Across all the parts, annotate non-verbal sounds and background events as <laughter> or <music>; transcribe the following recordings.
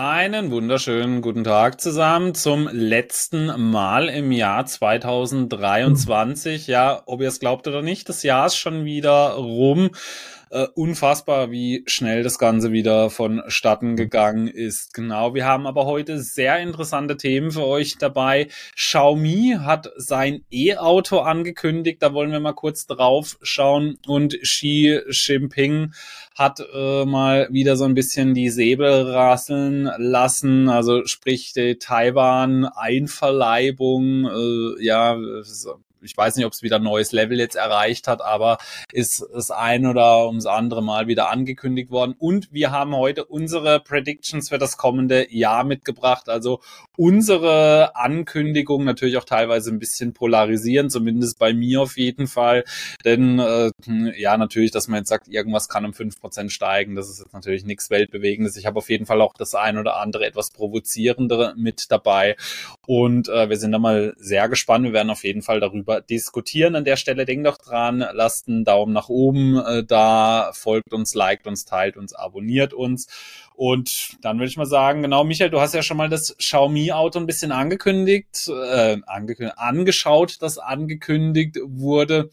Einen wunderschönen guten Tag zusammen zum letzten Mal im Jahr 2023. Ja, ob ihr es glaubt oder nicht, das Jahr ist schon wieder rum. Äh, unfassbar, wie schnell das Ganze wieder vonstatten gegangen ist. Genau, wir haben aber heute sehr interessante Themen für euch dabei. Xiaomi hat sein E-Auto angekündigt, da wollen wir mal kurz drauf schauen. Und Xi Jinping hat äh, mal wieder so ein bisschen die Säbel rasseln lassen, also sprich die Taiwan-Einverleibung, äh, ja, ich weiß nicht, ob es wieder ein neues Level jetzt erreicht hat, aber ist das ein oder ums andere Mal wieder angekündigt worden. Und wir haben heute unsere Predictions für das kommende Jahr mitgebracht. Also unsere Ankündigung natürlich auch teilweise ein bisschen polarisieren, zumindest bei mir auf jeden Fall. Denn äh, ja, natürlich, dass man jetzt sagt, irgendwas kann um fünf Prozent steigen, das ist jetzt natürlich nichts Weltbewegendes. Ich habe auf jeden Fall auch das ein oder andere etwas provozierendere mit dabei. Und äh, wir sind da mal sehr gespannt. Wir werden auf jeden Fall darüber drüber diskutieren. An der Stelle denkt doch dran, lasst einen Daumen nach oben äh, da, folgt uns, liked uns, teilt uns, abonniert uns. Und dann würde ich mal sagen, genau, Michael, du hast ja schon mal das Xiaomi-Auto ein bisschen angekündigt, äh, angekündigt, angeschaut, das angekündigt wurde.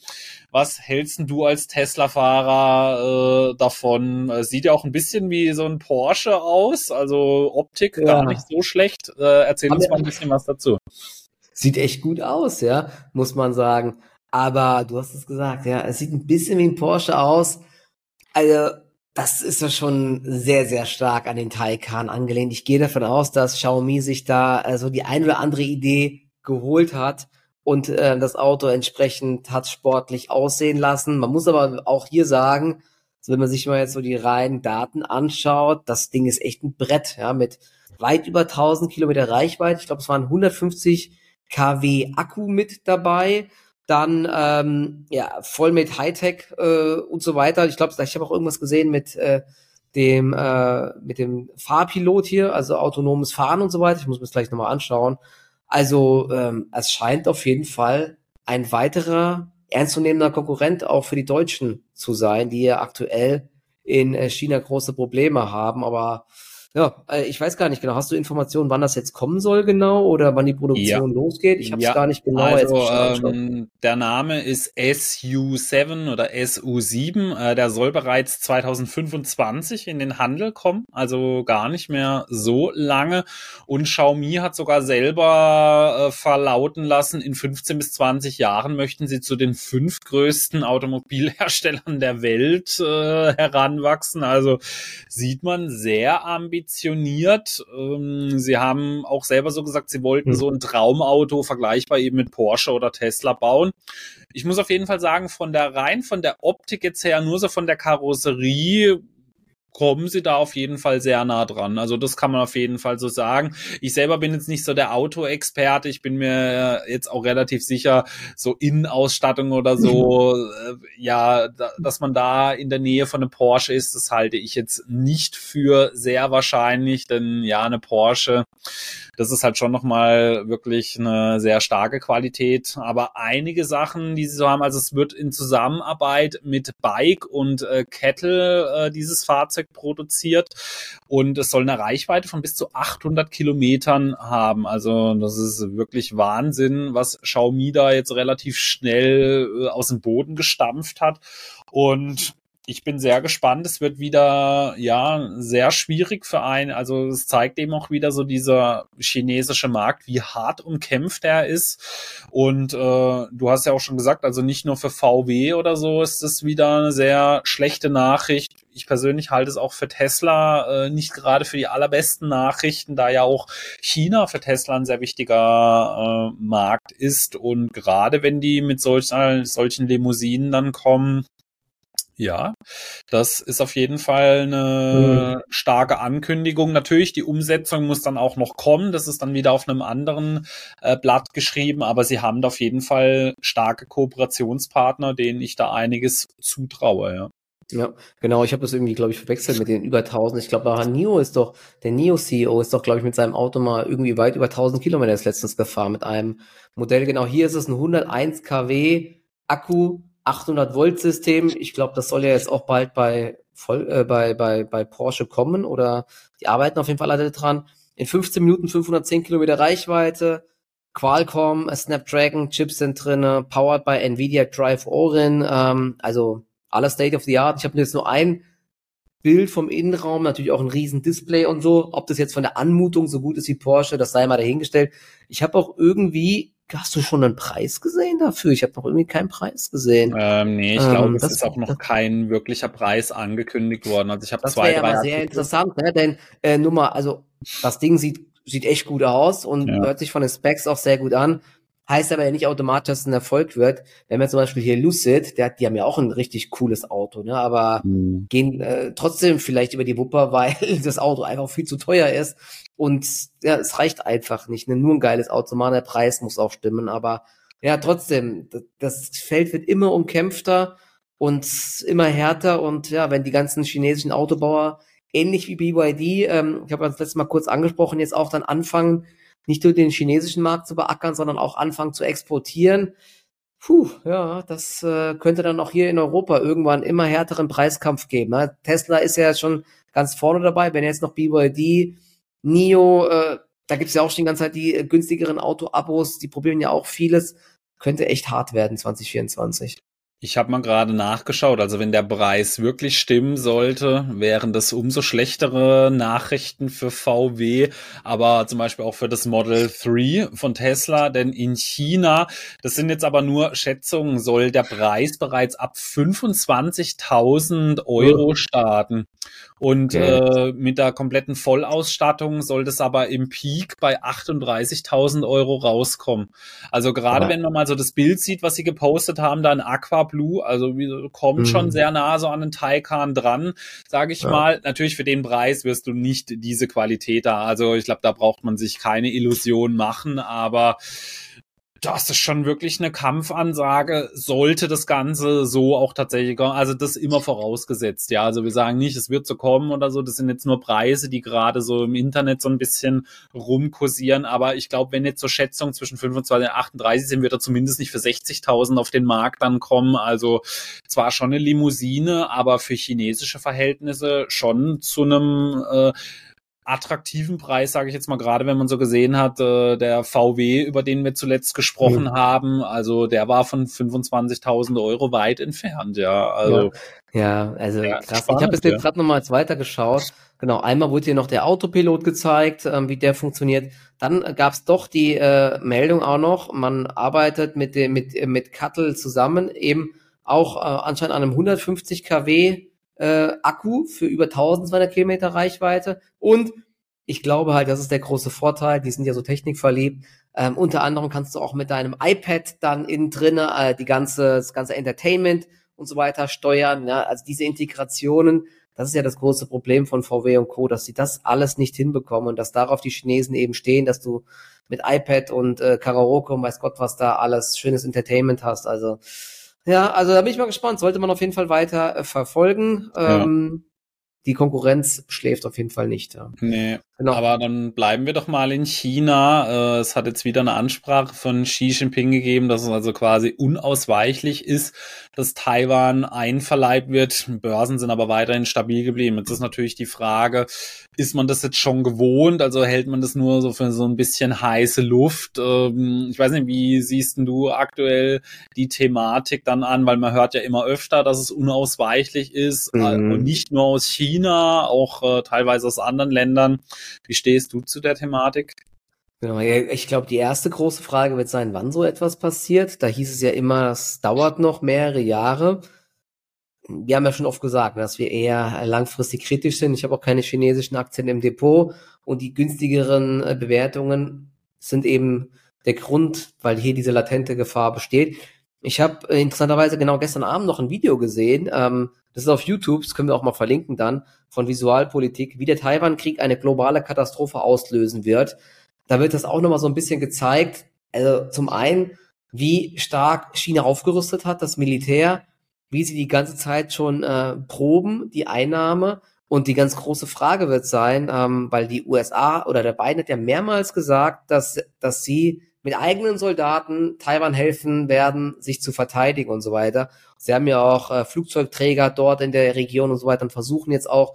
Was hältst du als Tesla-Fahrer äh, davon? Sieht ja auch ein bisschen wie so ein Porsche aus, also Optik ja. gar nicht so schlecht. Äh, erzähl uns mal ein bisschen was dazu. Sieht echt gut aus, ja, muss man sagen. Aber du hast es gesagt, ja, es sieht ein bisschen wie ein Porsche aus. Also, das ist ja schon sehr, sehr stark an den Taycan angelehnt. Ich gehe davon aus, dass Xiaomi sich da so also die ein oder andere Idee geholt hat und äh, das Auto entsprechend hat sportlich aussehen lassen. Man muss aber auch hier sagen, also wenn man sich mal jetzt so die reinen Daten anschaut, das Ding ist echt ein Brett, ja, mit weit über 1000 Kilometer Reichweite. Ich glaube, es waren 150 kW Akku mit dabei, dann ähm, ja voll mit Hightech äh, und so weiter. Ich glaube, ich habe auch irgendwas gesehen mit äh, dem äh, mit dem Fahrpilot hier, also autonomes Fahren und so weiter. Ich muss mir das gleich nochmal anschauen. Also ähm, es scheint auf jeden Fall ein weiterer ernstzunehmender Konkurrent auch für die Deutschen zu sein, die ja aktuell in äh, China große Probleme haben. Aber ja, äh, ich weiß gar nicht genau. Hast du Informationen, wann das jetzt kommen soll genau oder wann die Produktion ja. losgeht? Ich habe es ja. gar nicht genau also, ähm, Der Name ist SU7 oder SU7. Äh, der soll bereits 2025 in den Handel kommen, also gar nicht mehr so lange. Und Xiaomi hat sogar selber äh, verlauten lassen, in 15 bis 20 Jahren möchten sie zu den fünf größten Automobilherstellern der Welt äh, heranwachsen. Also sieht man sehr ambitioniert ambitioniert. Ähm, sie haben auch selber so gesagt, sie wollten mhm. so ein Traumauto vergleichbar eben mit Porsche oder Tesla bauen. Ich muss auf jeden Fall sagen, von der rein von der Optik jetzt her, nur so von der Karosserie kommen sie da auf jeden Fall sehr nah dran. Also das kann man auf jeden Fall so sagen. Ich selber bin jetzt nicht so der Autoexperte. Ich bin mir jetzt auch relativ sicher, so Innenausstattung oder so, <laughs> äh, ja, da, dass man da in der Nähe von einem Porsche ist, das halte ich jetzt nicht für sehr wahrscheinlich, denn ja, eine Porsche, das ist halt schon nochmal wirklich eine sehr starke Qualität. Aber einige Sachen, die sie so haben, also es wird in Zusammenarbeit mit Bike und äh, Kettle äh, dieses Fahrzeug produziert und es soll eine Reichweite von bis zu 800 Kilometern haben. Also das ist wirklich Wahnsinn, was Xiaomi da jetzt relativ schnell äh, aus dem Boden gestampft hat. Und ich bin sehr gespannt. Es wird wieder, ja, sehr schwierig für einen. Also es zeigt eben auch wieder so dieser chinesische Markt, wie hart umkämpft er ist. Und äh, du hast ja auch schon gesagt, also nicht nur für VW oder so ist es wieder eine sehr schlechte Nachricht. Ich persönlich halte es auch für Tesla äh, nicht gerade für die allerbesten Nachrichten, da ja auch China für Tesla ein sehr wichtiger äh, Markt ist. Und gerade wenn die mit solch, solchen Limousinen dann kommen, ja, das ist auf jeden Fall eine mhm. starke Ankündigung. Natürlich, die Umsetzung muss dann auch noch kommen. Das ist dann wieder auf einem anderen äh, Blatt geschrieben, aber sie haben da auf jeden Fall starke Kooperationspartner, denen ich da einiges zutraue, ja. Ja, genau. Ich habe das irgendwie, glaube ich, verwechselt mit den über 1000. Ich glaube, Nio ist doch, der Nio-CEO ist doch, glaube ich, mit seinem Auto mal irgendwie weit über 1000 Kilometer letztens gefahren mit einem Modell. Genau, hier ist es ein 101 kW Akku 800 Volt System. Ich glaube, das soll ja jetzt auch bald bei, voll, äh, bei, bei, bei Porsche kommen oder die arbeiten auf jeden Fall alle dran. In 15 Minuten 510 Kilometer Reichweite. Qualcomm, Snapdragon Chips sind drinne, powered by Nvidia Drive Orin, ähm, also alles State of the Art. Ich habe jetzt nur ein Bild vom Innenraum, natürlich auch ein riesen Display und so. Ob das jetzt von der Anmutung so gut ist wie Porsche, das sei mal dahingestellt. Ich habe auch irgendwie Hast du schon einen Preis gesehen dafür? Ich habe noch irgendwie keinen Preis gesehen. Ähm, nee, ich ähm, glaube, es ist auch noch kein wirklicher Preis angekündigt worden. Also ich habe zwei, drei. Das wäre ja sehr interessant, ne? Denn äh, nur mal, also das Ding sieht sieht echt gut aus und ja. hört sich von den Specs auch sehr gut an. Heißt aber ja nicht automatisch, dass es ein Erfolg wird. Wenn wir zum Beispiel hier Lucid, der, die haben ja auch ein richtig cooles Auto, ne? aber mhm. gehen äh, trotzdem vielleicht über die Wupper, <laughs> weil das Auto einfach viel zu teuer ist. Und ja, es reicht einfach nicht. Ne? Nur ein geiles Auto zu machen, der Preis muss auch stimmen. Aber ja, trotzdem, das, Feld wird immer umkämpfter und immer härter. Und ja, wenn die ganzen chinesischen Autobauer ähnlich wie BYD, ähm, ich habe das letzte Mal kurz angesprochen, jetzt auch dann anfangen, nicht nur den chinesischen Markt zu beackern, sondern auch anfangen zu exportieren. Puh, ja, das äh, könnte dann auch hier in Europa irgendwann immer härteren Preiskampf geben. Ne? Tesla ist ja schon ganz vorne dabei, wenn jetzt noch BYD, NIO, äh, da gibt's ja auch schon die ganze Zeit die äh, günstigeren Auto-Abos, die probieren ja auch vieles. Könnte echt hart werden 2024. Ich habe mal gerade nachgeschaut, also wenn der Preis wirklich stimmen sollte, wären das umso schlechtere Nachrichten für VW, aber zum Beispiel auch für das Model 3 von Tesla, denn in China, das sind jetzt aber nur Schätzungen, soll der Preis bereits ab 25.000 Euro starten. Und okay. äh, mit der kompletten Vollausstattung soll das aber im Peak bei 38.000 Euro rauskommen. Also gerade ja. wenn man mal so das Bild sieht, was sie gepostet haben, da in Aqua Blue, also kommen mhm. schon sehr nah so an den Taycan dran, sage ich ja. mal. Natürlich für den Preis wirst du nicht diese Qualität da. Also ich glaube, da braucht man sich keine Illusion machen, aber das ist schon wirklich eine Kampfansage, sollte das Ganze so auch tatsächlich kommen. Also das immer vorausgesetzt, ja. Also wir sagen nicht, es wird so kommen oder so. Das sind jetzt nur Preise, die gerade so im Internet so ein bisschen rumkursieren. Aber ich glaube, wenn jetzt so Schätzungen zwischen 25 und 38 sind, wird er zumindest nicht für 60.000 auf den Markt dann kommen. Also zwar schon eine Limousine, aber für chinesische Verhältnisse schon zu einem äh, attraktiven Preis, sage ich jetzt mal, gerade wenn man so gesehen hat, äh, der VW, über den wir zuletzt gesprochen mhm. haben, also der war von 25.000 Euro weit entfernt, ja. Also, ja, ja also ja, krass. Spannend, ich habe es jetzt ja. gerade nochmal weiter geschaut. Genau, einmal wurde hier noch der Autopilot gezeigt, ähm, wie der funktioniert. Dann gab's doch die äh, Meldung auch noch, man arbeitet mit dem mit äh, mit Cuttle zusammen, eben auch äh, anscheinend an einem 150 kW äh, Akku für über 1200 Kilometer Reichweite und ich glaube halt, das ist der große Vorteil. Die sind ja so technikverliebt. Ähm, unter anderem kannst du auch mit deinem iPad dann innen drinne äh, die ganze, das ganze Entertainment und so weiter steuern. Ja? Also diese Integrationen, das ist ja das große Problem von VW und Co., dass sie das alles nicht hinbekommen und dass darauf die Chinesen eben stehen, dass du mit iPad und äh, Karaoke und weiß Gott was da alles schönes Entertainment hast. Also ja, also da bin ich mal gespannt. Sollte man auf jeden Fall weiter äh, verfolgen. Ja. Ähm, die Konkurrenz schläft auf jeden Fall nicht. Ja. Nee, genau. aber dann bleiben wir doch mal in China. Äh, es hat jetzt wieder eine Ansprache von Xi Jinping gegeben, dass es also quasi unausweichlich ist, dass Taiwan einverleibt wird. Börsen sind aber weiterhin stabil geblieben. Jetzt ist natürlich die Frage, ist man das jetzt schon gewohnt? Also hält man das nur so für so ein bisschen heiße Luft? Ähm, ich weiß nicht, wie siehst du aktuell die Thematik dann an? Weil man hört ja immer öfter, dass es unausweichlich ist äh, mhm. und nicht nur aus China auch äh, teilweise aus anderen Ländern. Wie stehst du zu der Thematik? Genau, ich glaube, die erste große Frage wird sein, wann so etwas passiert. Da hieß es ja immer, es dauert noch mehrere Jahre. Wir haben ja schon oft gesagt, dass wir eher langfristig kritisch sind. Ich habe auch keine chinesischen Aktien im Depot und die günstigeren äh, Bewertungen sind eben der Grund, weil hier diese latente Gefahr besteht. Ich habe äh, interessanterweise genau gestern Abend noch ein Video gesehen, ähm, das ist auf YouTube, das können wir auch mal verlinken dann, von Visualpolitik, wie der Taiwan-Krieg eine globale Katastrophe auslösen wird. Da wird das auch nochmal so ein bisschen gezeigt. Also zum einen, wie stark China aufgerüstet hat, das Militär, wie sie die ganze Zeit schon äh, proben, die Einnahme. Und die ganz große Frage wird sein, ähm, weil die USA oder der Biden hat ja mehrmals gesagt, dass, dass sie mit eigenen Soldaten Taiwan helfen werden, sich zu verteidigen und so weiter. Sie haben ja auch äh, Flugzeugträger dort in der Region und so weiter und versuchen jetzt auch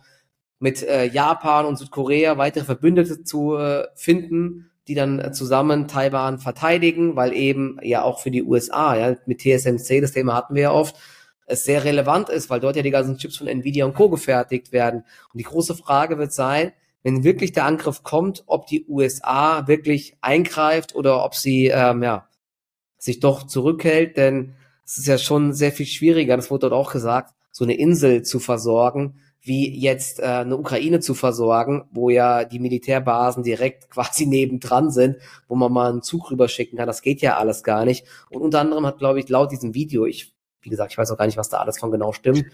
mit äh, Japan und Südkorea weitere Verbündete zu äh, finden, die dann äh, zusammen Taiwan verteidigen, weil eben ja auch für die USA, ja, mit TSMC, das Thema hatten wir ja oft, es sehr relevant ist, weil dort ja die ganzen Chips von Nvidia und Co. gefertigt werden. Und die große Frage wird sein, wenn wirklich der Angriff kommt, ob die USA wirklich eingreift oder ob sie ähm, ja, sich doch zurückhält, denn es ist ja schon sehr viel schwieriger, das wurde dort auch gesagt, so eine Insel zu versorgen, wie jetzt äh, eine Ukraine zu versorgen, wo ja die Militärbasen direkt <laughs> quasi nebendran sind, wo man mal einen Zug rüberschicken kann. Das geht ja alles gar nicht. Und unter anderem hat, glaube ich, laut diesem Video, ich, wie gesagt, ich weiß auch gar nicht, was da alles von genau stimmt,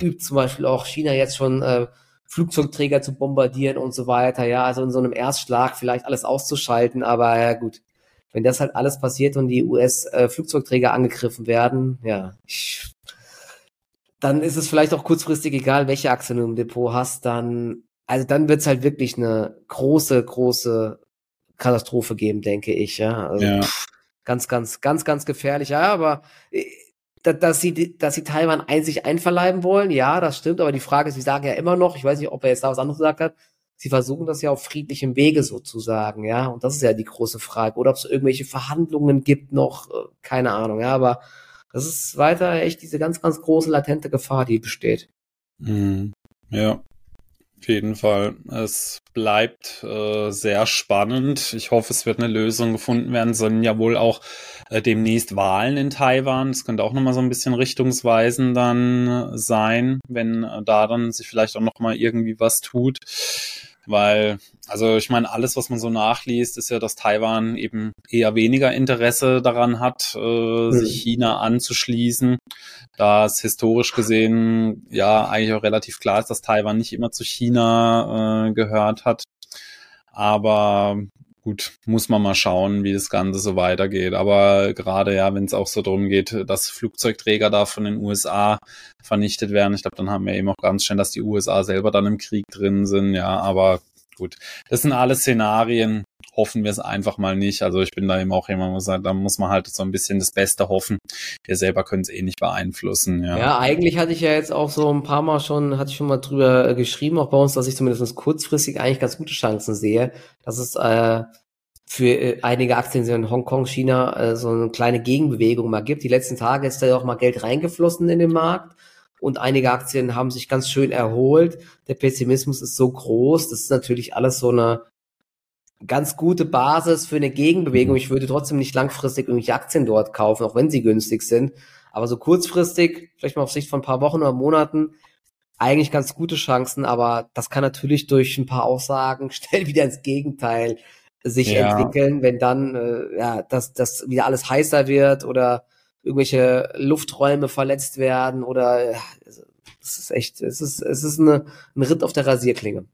übt zum Beispiel auch China jetzt schon äh, Flugzeugträger zu bombardieren und so weiter. Ja, also in so einem Erstschlag vielleicht alles auszuschalten, aber ja gut. Wenn das halt alles passiert und die US-Flugzeugträger äh, angegriffen werden, ja, dann ist es vielleicht auch kurzfristig egal, welche Achse du im Depot hast, dann, also dann wird es halt wirklich eine große, große Katastrophe geben, denke ich, ja. Also, ja. Pff, ganz, ganz, ganz, ganz gefährlich, ja, aber äh, dass sie, dass sie Taiwan einzig einverleiben wollen. Ja, das stimmt, aber die Frage ist, sie sagen ja immer noch, ich weiß nicht, ob er jetzt da was anderes gesagt hat, sie versuchen das ja auf friedlichem Wege sozusagen, ja, und das ist ja die große Frage. Oder ob es irgendwelche Verhandlungen gibt noch, äh, keine Ahnung, ja, aber das ist weiter echt diese ganz, ganz große latente Gefahr, die besteht. Mhm. Ja, auf jeden Fall. Es bleibt äh, sehr spannend. Ich hoffe, es wird eine Lösung gefunden werden. Es sollen ja wohl auch äh, demnächst Wahlen in Taiwan. Das könnte auch nochmal so ein bisschen richtungsweisend dann äh, sein, wenn äh, da dann sich vielleicht auch nochmal irgendwie was tut. Weil, also ich meine, alles, was man so nachliest, ist ja, dass Taiwan eben eher weniger Interesse daran hat, äh, mhm. sich China anzuschließen. Da es historisch gesehen ja eigentlich auch relativ klar ist, dass Taiwan nicht immer zu China äh, gehört hat. Aber gut, muss man mal schauen, wie das Ganze so weitergeht. Aber gerade ja, wenn es auch so darum geht, dass Flugzeugträger da von den USA vernichtet werden, ich glaube, dann haben wir eben auch ganz schön, dass die USA selber dann im Krieg drin sind. Ja, aber gut, das sind alle Szenarien. Hoffen wir es einfach mal nicht. Also ich bin da eben auch jemand, sagt, da muss man halt so ein bisschen das Beste hoffen. Wir selber können es eh nicht beeinflussen. Ja. ja, eigentlich hatte ich ja jetzt auch so ein paar Mal schon, hatte ich schon mal drüber geschrieben, auch bei uns, dass ich zumindest kurzfristig eigentlich ganz gute Chancen sehe, dass es äh, für äh, einige Aktien in Hongkong, China äh, so eine kleine Gegenbewegung mal gibt. Die letzten Tage ist da ja auch mal Geld reingeflossen in den Markt und einige Aktien haben sich ganz schön erholt. Der Pessimismus ist so groß, das ist natürlich alles so eine ganz gute Basis für eine Gegenbewegung. Ich würde trotzdem nicht langfristig irgendwelche Aktien dort kaufen, auch wenn sie günstig sind. Aber so kurzfristig, vielleicht mal auf Sicht von ein paar Wochen oder Monaten, eigentlich ganz gute Chancen, aber das kann natürlich durch ein paar Aussagen <laughs> schnell wieder ins Gegenteil sich ja. entwickeln, wenn dann äh, ja, dass das wieder alles heißer wird oder irgendwelche Lufträume verletzt werden oder es ist echt, es ist, es ist eine, ein Ritt auf der Rasierklinge.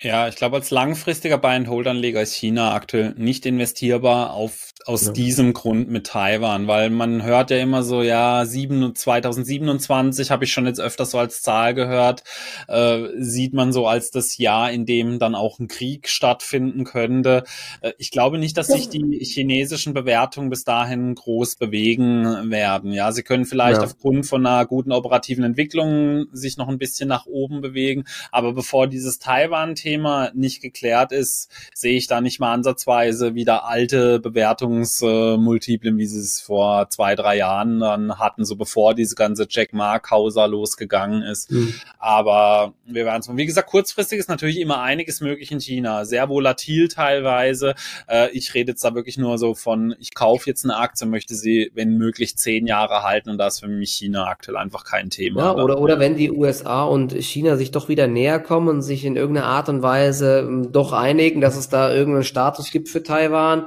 Ja, ich glaube, als langfristiger Buy-and-Hold-Anleger ist China aktuell nicht investierbar auf, aus ja. diesem Grund mit Taiwan, weil man hört ja immer so, ja, 7, 2027 habe ich schon jetzt öfters so als Zahl gehört, äh, sieht man so als das Jahr, in dem dann auch ein Krieg stattfinden könnte. Äh, ich glaube nicht, dass sich die chinesischen Bewertungen bis dahin groß bewegen werden. Ja, sie können vielleicht ja. aufgrund von einer guten operativen Entwicklung sich noch ein bisschen nach oben bewegen, aber bevor dieses Taiwan Thema nicht geklärt ist, sehe ich da nicht mal ansatzweise wieder alte Bewertungsmultiplen, wie sie es vor zwei, drei Jahren dann hatten, so bevor diese ganze Jack Ma-Causa losgegangen ist. Mhm. Aber wir werden es, wie gesagt, kurzfristig ist natürlich immer einiges möglich in China, sehr volatil teilweise. Äh, ich rede jetzt da wirklich nur so von, ich kaufe jetzt eine Aktie, möchte sie, wenn möglich, zehn Jahre halten und da ist für mich China aktuell einfach kein Thema. Ja, oder, oder wenn die USA und China sich doch wieder näher kommen und sich in irgendeiner Art und und Weise ähm, doch einigen, dass es da irgendeinen Status gibt für Taiwan,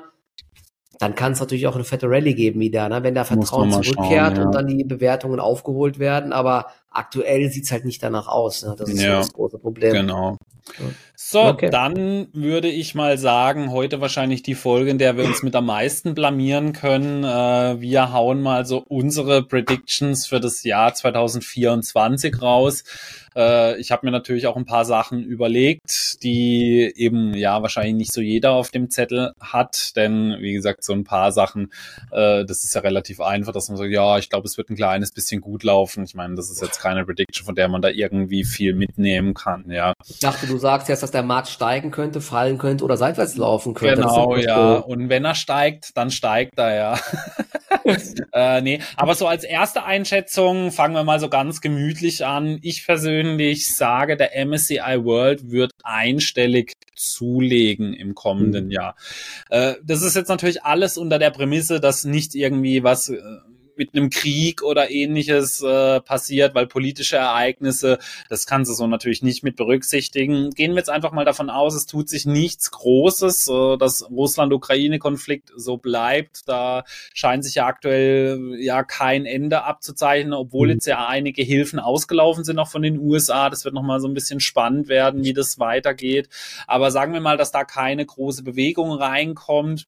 dann kann es natürlich auch eine fette Rallye geben wieder, ne? wenn da Vertrauen zurückkehrt schauen, ja. und dann die Bewertungen aufgeholt werden. Aber aktuell sieht's halt nicht danach aus. Ne? Das ist ja, das große Problem. Genau. So, okay. dann würde ich mal sagen, heute wahrscheinlich die Folge, in der wir uns mit am meisten blamieren können. Äh, wir hauen mal so unsere Predictions für das Jahr 2024 raus. Äh, ich habe mir natürlich auch ein paar Sachen überlegt, die eben ja wahrscheinlich nicht so jeder auf dem Zettel hat, denn wie gesagt, so ein paar Sachen, äh, das ist ja relativ einfach, dass man sagt, ja, ich glaube, es wird ein kleines bisschen gut laufen. Ich meine, das ist jetzt keine Prediction, von der man da irgendwie viel mitnehmen kann, ja. Ich dachte, du sagst jetzt, dass der Markt steigen könnte, fallen könnte oder seitwärts laufen könnte. Genau, ja. Cool. Und wenn er steigt, dann steigt er, ja. <laughs> äh, nee, aber so als erste Einschätzung fangen wir mal so ganz gemütlich an. Ich persönlich sage, der MSCI World wird einstellig zulegen im kommenden mhm. Jahr. Äh, das ist jetzt natürlich alles unter der Prämisse, dass nicht irgendwie was äh, mit einem Krieg oder ähnliches äh, passiert, weil politische Ereignisse, das kannst du so natürlich nicht mit berücksichtigen. Gehen wir jetzt einfach mal davon aus, es tut sich nichts Großes, äh, dass Russland-Ukraine-Konflikt so bleibt. Da scheint sich ja aktuell ja kein Ende abzuzeichnen, obwohl mhm. jetzt ja einige Hilfen ausgelaufen sind auch von den USA. Das wird nochmal so ein bisschen spannend werden, wie das weitergeht. Aber sagen wir mal, dass da keine große Bewegung reinkommt.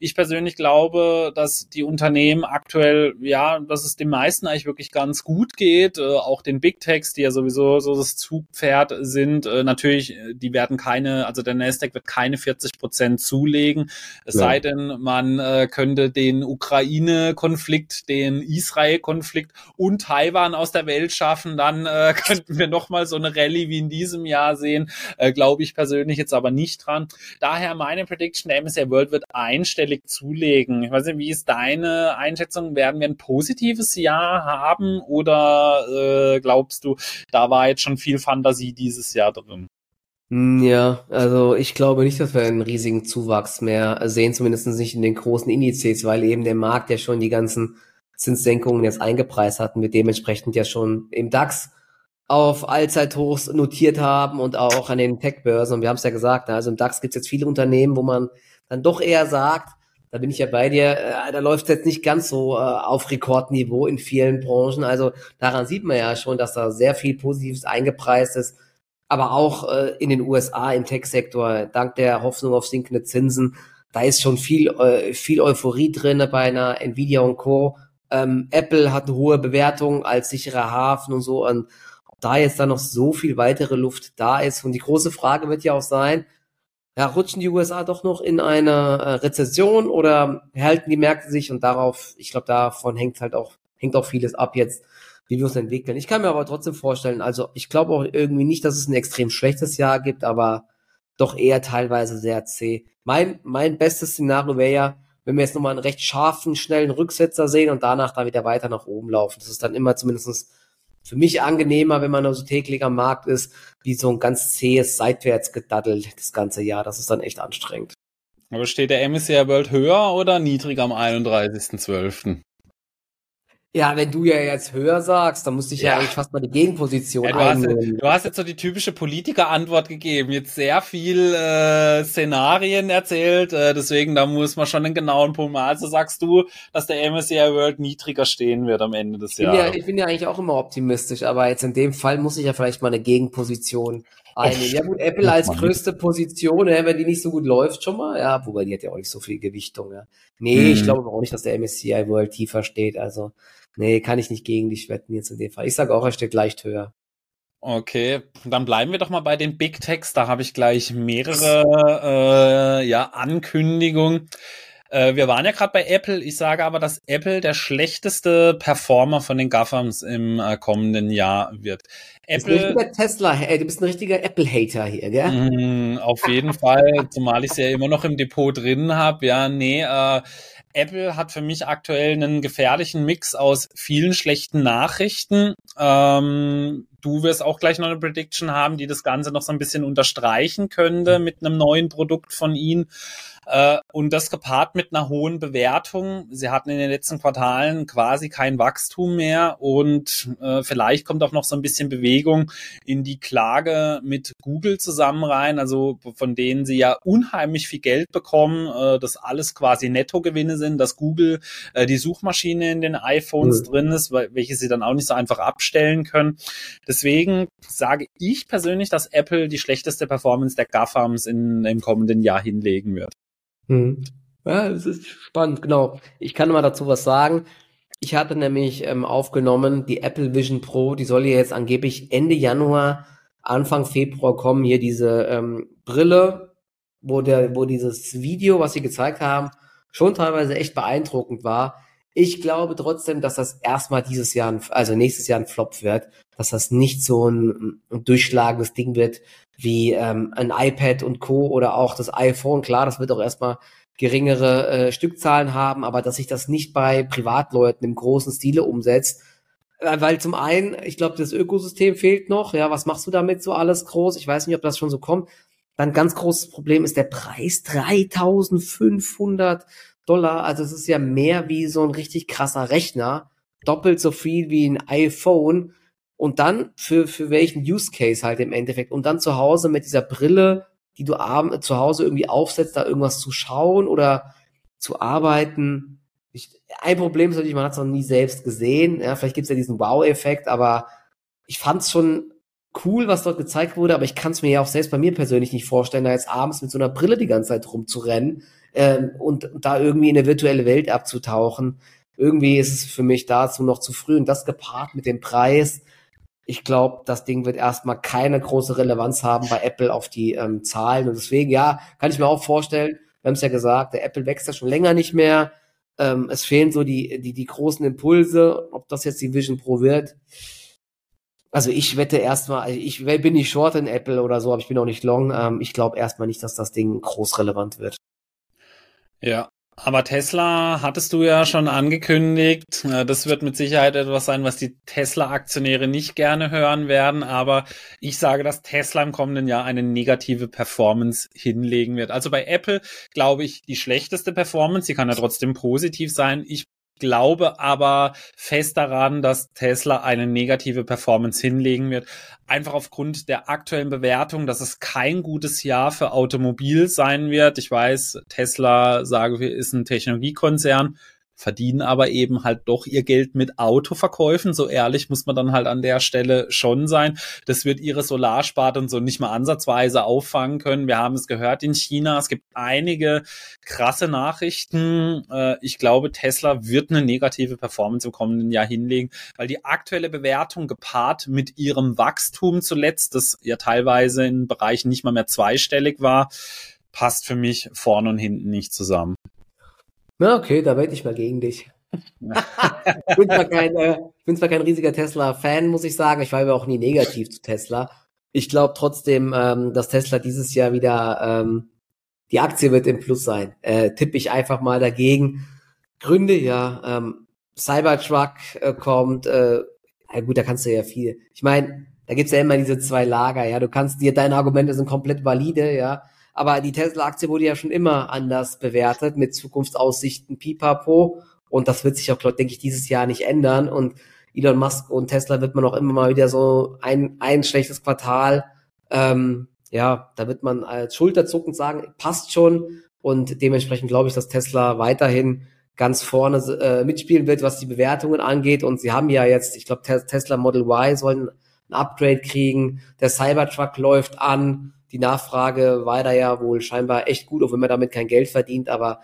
Ich persönlich glaube, dass die Unternehmen aktuell ja, dass es den meisten eigentlich wirklich ganz gut geht. Äh, auch den Big Techs, die ja sowieso so das Zugpferd sind. Äh, natürlich, äh, die werden keine, also der Nasdaq wird keine 40 Prozent zulegen. Es ja. sei denn, man äh, könnte den Ukraine-Konflikt, den Israel-Konflikt und Taiwan aus der Welt schaffen. Dann äh, <laughs> könnten wir nochmal so eine Rallye wie in diesem Jahr sehen. Äh, Glaube ich persönlich jetzt aber nicht dran. Daher meine Prediction, der MSCI World wird einstellig zulegen. Ich weiß nicht, wie ist deine Einschätzung? Werden wir ein positives Jahr haben oder äh, glaubst du, da war jetzt schon viel Fantasie dieses Jahr drin? Hm, ja, also ich glaube nicht, dass wir einen riesigen Zuwachs mehr sehen, zumindest nicht in den großen Indizes, weil eben der Markt ja schon die ganzen Zinssenkungen jetzt eingepreist hat und wir dementsprechend ja schon im DAX auf Allzeithochs notiert haben und auch an den Tech-Börsen. Und wir haben es ja gesagt, ne, also im DAX gibt es jetzt viele Unternehmen, wo man dann doch eher sagt, da bin ich ja bei dir, äh, da läuft es jetzt nicht ganz so äh, auf Rekordniveau in vielen Branchen. Also daran sieht man ja schon, dass da sehr viel Positives eingepreist ist. Aber auch äh, in den USA im Tech-Sektor, dank der Hoffnung auf sinkende Zinsen, da ist schon viel, äh, viel Euphorie drin bei einer Nvidia und Co. Ähm, Apple hat eine hohe Bewertung als sicherer Hafen und so. Und ob da jetzt dann noch so viel weitere Luft da ist. Und die große Frage wird ja auch sein, ja, rutschen die USA doch noch in eine äh, Rezession oder halten die Märkte sich und darauf, ich glaube, davon hängt halt auch, hängt auch vieles ab jetzt, wie wir uns entwickeln. Ich kann mir aber trotzdem vorstellen, also ich glaube auch irgendwie nicht, dass es ein extrem schlechtes Jahr gibt, aber doch eher teilweise sehr zäh. Mein, mein bestes Szenario wäre ja, wenn wir jetzt nochmal einen recht scharfen, schnellen Rücksetzer sehen und danach dann wieder weiter nach oben laufen. Das ist dann immer zumindestens für mich angenehmer, wenn man so also täglich am Markt ist, wie so ein ganz zähes seitwärts gedaddelt das ganze Jahr. Das ist dann echt anstrengend. Aber steht der MSCI World höher oder niedriger am 31.12.? Ja, wenn du ja jetzt höher sagst, dann musste ich ja, ja eigentlich fast mal die Gegenposition ja, du einnehmen. Hast, du hast jetzt so die typische Politiker-Antwort gegeben, jetzt sehr viel äh, Szenarien erzählt, äh, deswegen da muss man schon einen genauen Punkt machen. Also sagst du, dass der MSCI World niedriger stehen wird am Ende des Jahres? Ja, ich bin ja eigentlich auch immer optimistisch, aber jetzt in dem Fall muss ich ja vielleicht mal eine Gegenposition einnehmen. Ja gut, Apple als größte Position, ja, wenn die nicht so gut läuft schon mal, ja, wobei die hat ja auch nicht so viel Gewichtung. Ja. Nee, mhm. ich glaube auch nicht, dass der MSCI World tiefer steht, also Nee, kann ich nicht gegen dich wetten jetzt in dem Fall. Ich sage auch, er steht leicht höher. Okay, dann bleiben wir doch mal bei den Big Techs. Da habe ich gleich mehrere äh, ja, Ankündigungen. Äh, wir waren ja gerade bei Apple. Ich sage aber, dass Apple der schlechteste Performer von den GAFAMs im äh, kommenden Jahr wird. Apple, du bist ein richtiger Tesla, äh, du bist ein richtiger Apple-Hater hier, gell? Mm, auf jeden <laughs> Fall, zumal ich es ja immer noch im Depot drin habe. Ja, nee, äh, Apple hat für mich aktuell einen gefährlichen Mix aus vielen schlechten Nachrichten. Ähm, du wirst auch gleich noch eine Prediction haben, die das Ganze noch so ein bisschen unterstreichen könnte mit einem neuen Produkt von ihnen. Äh, und das gepaart mit einer hohen Bewertung. Sie hatten in den letzten Quartalen quasi kein Wachstum mehr und äh, vielleicht kommt auch noch so ein bisschen Bewegung in die Klage mit Google zusammen rein, also von denen sie ja unheimlich viel Geld bekommen, äh, dass alles quasi Nettogewinne sind, dass Google die Suchmaschine in den iPhones mhm. drin ist, welche sie dann auch nicht so einfach abstellen können. Deswegen sage ich persönlich, dass Apple die schlechteste Performance der GAFAMs in, im kommenden Jahr hinlegen wird. Hm. Ja, das ist spannend, genau. Ich kann mal dazu was sagen. Ich hatte nämlich ähm, aufgenommen, die Apple Vision Pro, die soll ja jetzt angeblich Ende Januar, Anfang Februar kommen, hier diese ähm, Brille, wo der, wo dieses Video, was sie gezeigt haben, schon teilweise echt beeindruckend war. Ich glaube trotzdem, dass das erstmal dieses Jahr, also nächstes Jahr ein Flop wird, dass das nicht so ein, ein durchschlagendes Ding wird wie ähm, ein iPad und Co. oder auch das iPhone. Klar, das wird auch erstmal geringere äh, Stückzahlen haben, aber dass sich das nicht bei Privatleuten im großen Stile umsetzt, äh, weil zum einen, ich glaube, das Ökosystem fehlt noch. Ja, was machst du damit so alles groß? Ich weiß nicht, ob das schon so kommt. Dann ganz großes Problem ist der Preis 3500 Dollar. Also es ist ja mehr wie so ein richtig krasser Rechner. Doppelt so viel wie ein iPhone. Und dann für, für welchen Use Case halt im Endeffekt. Und dann zu Hause mit dieser Brille die du abend zu Hause irgendwie aufsetzt, da irgendwas zu schauen oder zu arbeiten. Ich, ein Problem ist natürlich, man hat es noch nie selbst gesehen. Ja, vielleicht gibt es ja diesen Wow-Effekt, aber ich fand es schon cool, was dort gezeigt wurde, aber ich kann es mir ja auch selbst bei mir persönlich nicht vorstellen, da jetzt abends mit so einer Brille die ganze Zeit rumzurennen ähm, und, und da irgendwie in eine virtuelle Welt abzutauchen. Irgendwie ist es für mich dazu noch zu früh und das gepaart mit dem Preis ich glaube, das Ding wird erstmal keine große Relevanz haben bei Apple auf die ähm, Zahlen. Und deswegen, ja, kann ich mir auch vorstellen, wir haben es ja gesagt, der Apple wächst ja schon länger nicht mehr. Ähm, es fehlen so die, die, die großen Impulse, ob das jetzt die Vision Pro wird. Also ich wette erstmal, also ich bin nicht short in Apple oder so, aber ich bin auch nicht long. Ähm, ich glaube erstmal nicht, dass das Ding groß relevant wird. Ja, aber Tesla hattest du ja schon angekündigt. Äh, das wird mit Sicherheit etwas sein, was die Tesla-Aktionäre nicht gerne hören werden. Aber ich sage, dass Tesla im kommenden Jahr eine negative Performance hinlegen wird. Also bei Apple glaube ich die schlechteste Performance. Sie kann ja trotzdem positiv sein. Ich glaube aber fest daran, dass Tesla eine negative Performance hinlegen wird. Einfach aufgrund der aktuellen Bewertung, dass es kein gutes Jahr für Automobil sein wird. Ich weiß, Tesla, sage ich, ist ein Technologiekonzern verdienen aber eben halt doch ihr Geld mit Autoverkäufen. So ehrlich muss man dann halt an der Stelle schon sein. Das wird ihre Solarsparte und so nicht mal ansatzweise auffangen können. Wir haben es gehört in China. Es gibt einige krasse Nachrichten. Äh, ich glaube, Tesla wird eine negative Performance im kommenden Jahr hinlegen, weil die aktuelle Bewertung gepaart mit ihrem Wachstum zuletzt, das ja teilweise in Bereichen nicht mal mehr zweistellig war, passt für mich vorne und hinten nicht zusammen. Na, okay, da wette ich mal gegen dich. ich bin zwar kein, äh, bin zwar kein riesiger Tesla-Fan, muss ich sagen. Ich war aber auch nie negativ zu Tesla. Ich glaube trotzdem, ähm, dass Tesla dieses Jahr wieder ähm, die Aktie wird im Plus sein. Äh, tippe ich einfach mal dagegen. Gründe, ja, ähm, Cybertruck äh, kommt, äh, ja gut, da kannst du ja viel. Ich meine, da gibt's ja immer diese zwei Lager, ja. Du kannst dir, deine Argumente sind komplett valide, ja. Aber die Tesla-Aktie wurde ja schon immer anders bewertet mit Zukunftsaussichten pipapo. Und das wird sich auch, denke ich, dieses Jahr nicht ändern. Und Elon Musk und Tesla wird man auch immer mal wieder so ein, ein schlechtes Quartal. Ähm, ja, da wird man als schulterzuckend sagen, passt schon. Und dementsprechend glaube ich, dass Tesla weiterhin ganz vorne äh, mitspielen wird, was die Bewertungen angeht. Und sie haben ja jetzt, ich glaube, Tesla Model Y sollen ein Upgrade kriegen. Der Cybertruck läuft an die Nachfrage war da ja wohl scheinbar echt gut, auch wenn man damit kein Geld verdient, aber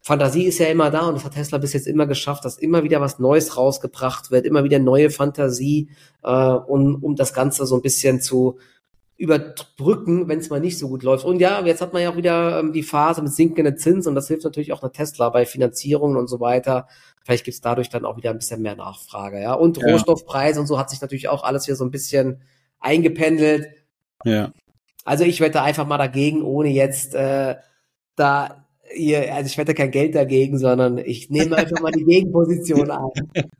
Fantasie ist ja immer da und das hat Tesla bis jetzt immer geschafft, dass immer wieder was Neues rausgebracht wird, immer wieder neue Fantasie, äh, um, um das Ganze so ein bisschen zu überbrücken, wenn es mal nicht so gut läuft. Und ja, jetzt hat man ja auch wieder ähm, die Phase mit sinkenden Zins und das hilft natürlich auch einer Tesla bei Finanzierungen und so weiter. Vielleicht gibt's dadurch dann auch wieder ein bisschen mehr Nachfrage, ja. Und ja. Rohstoffpreise und so hat sich natürlich auch alles wieder so ein bisschen eingependelt. Ja. Also ich wette einfach mal dagegen, ohne jetzt äh, da hier, also ich wette kein Geld dagegen, sondern ich nehme einfach mal die <laughs> Gegenposition ein. <laughs>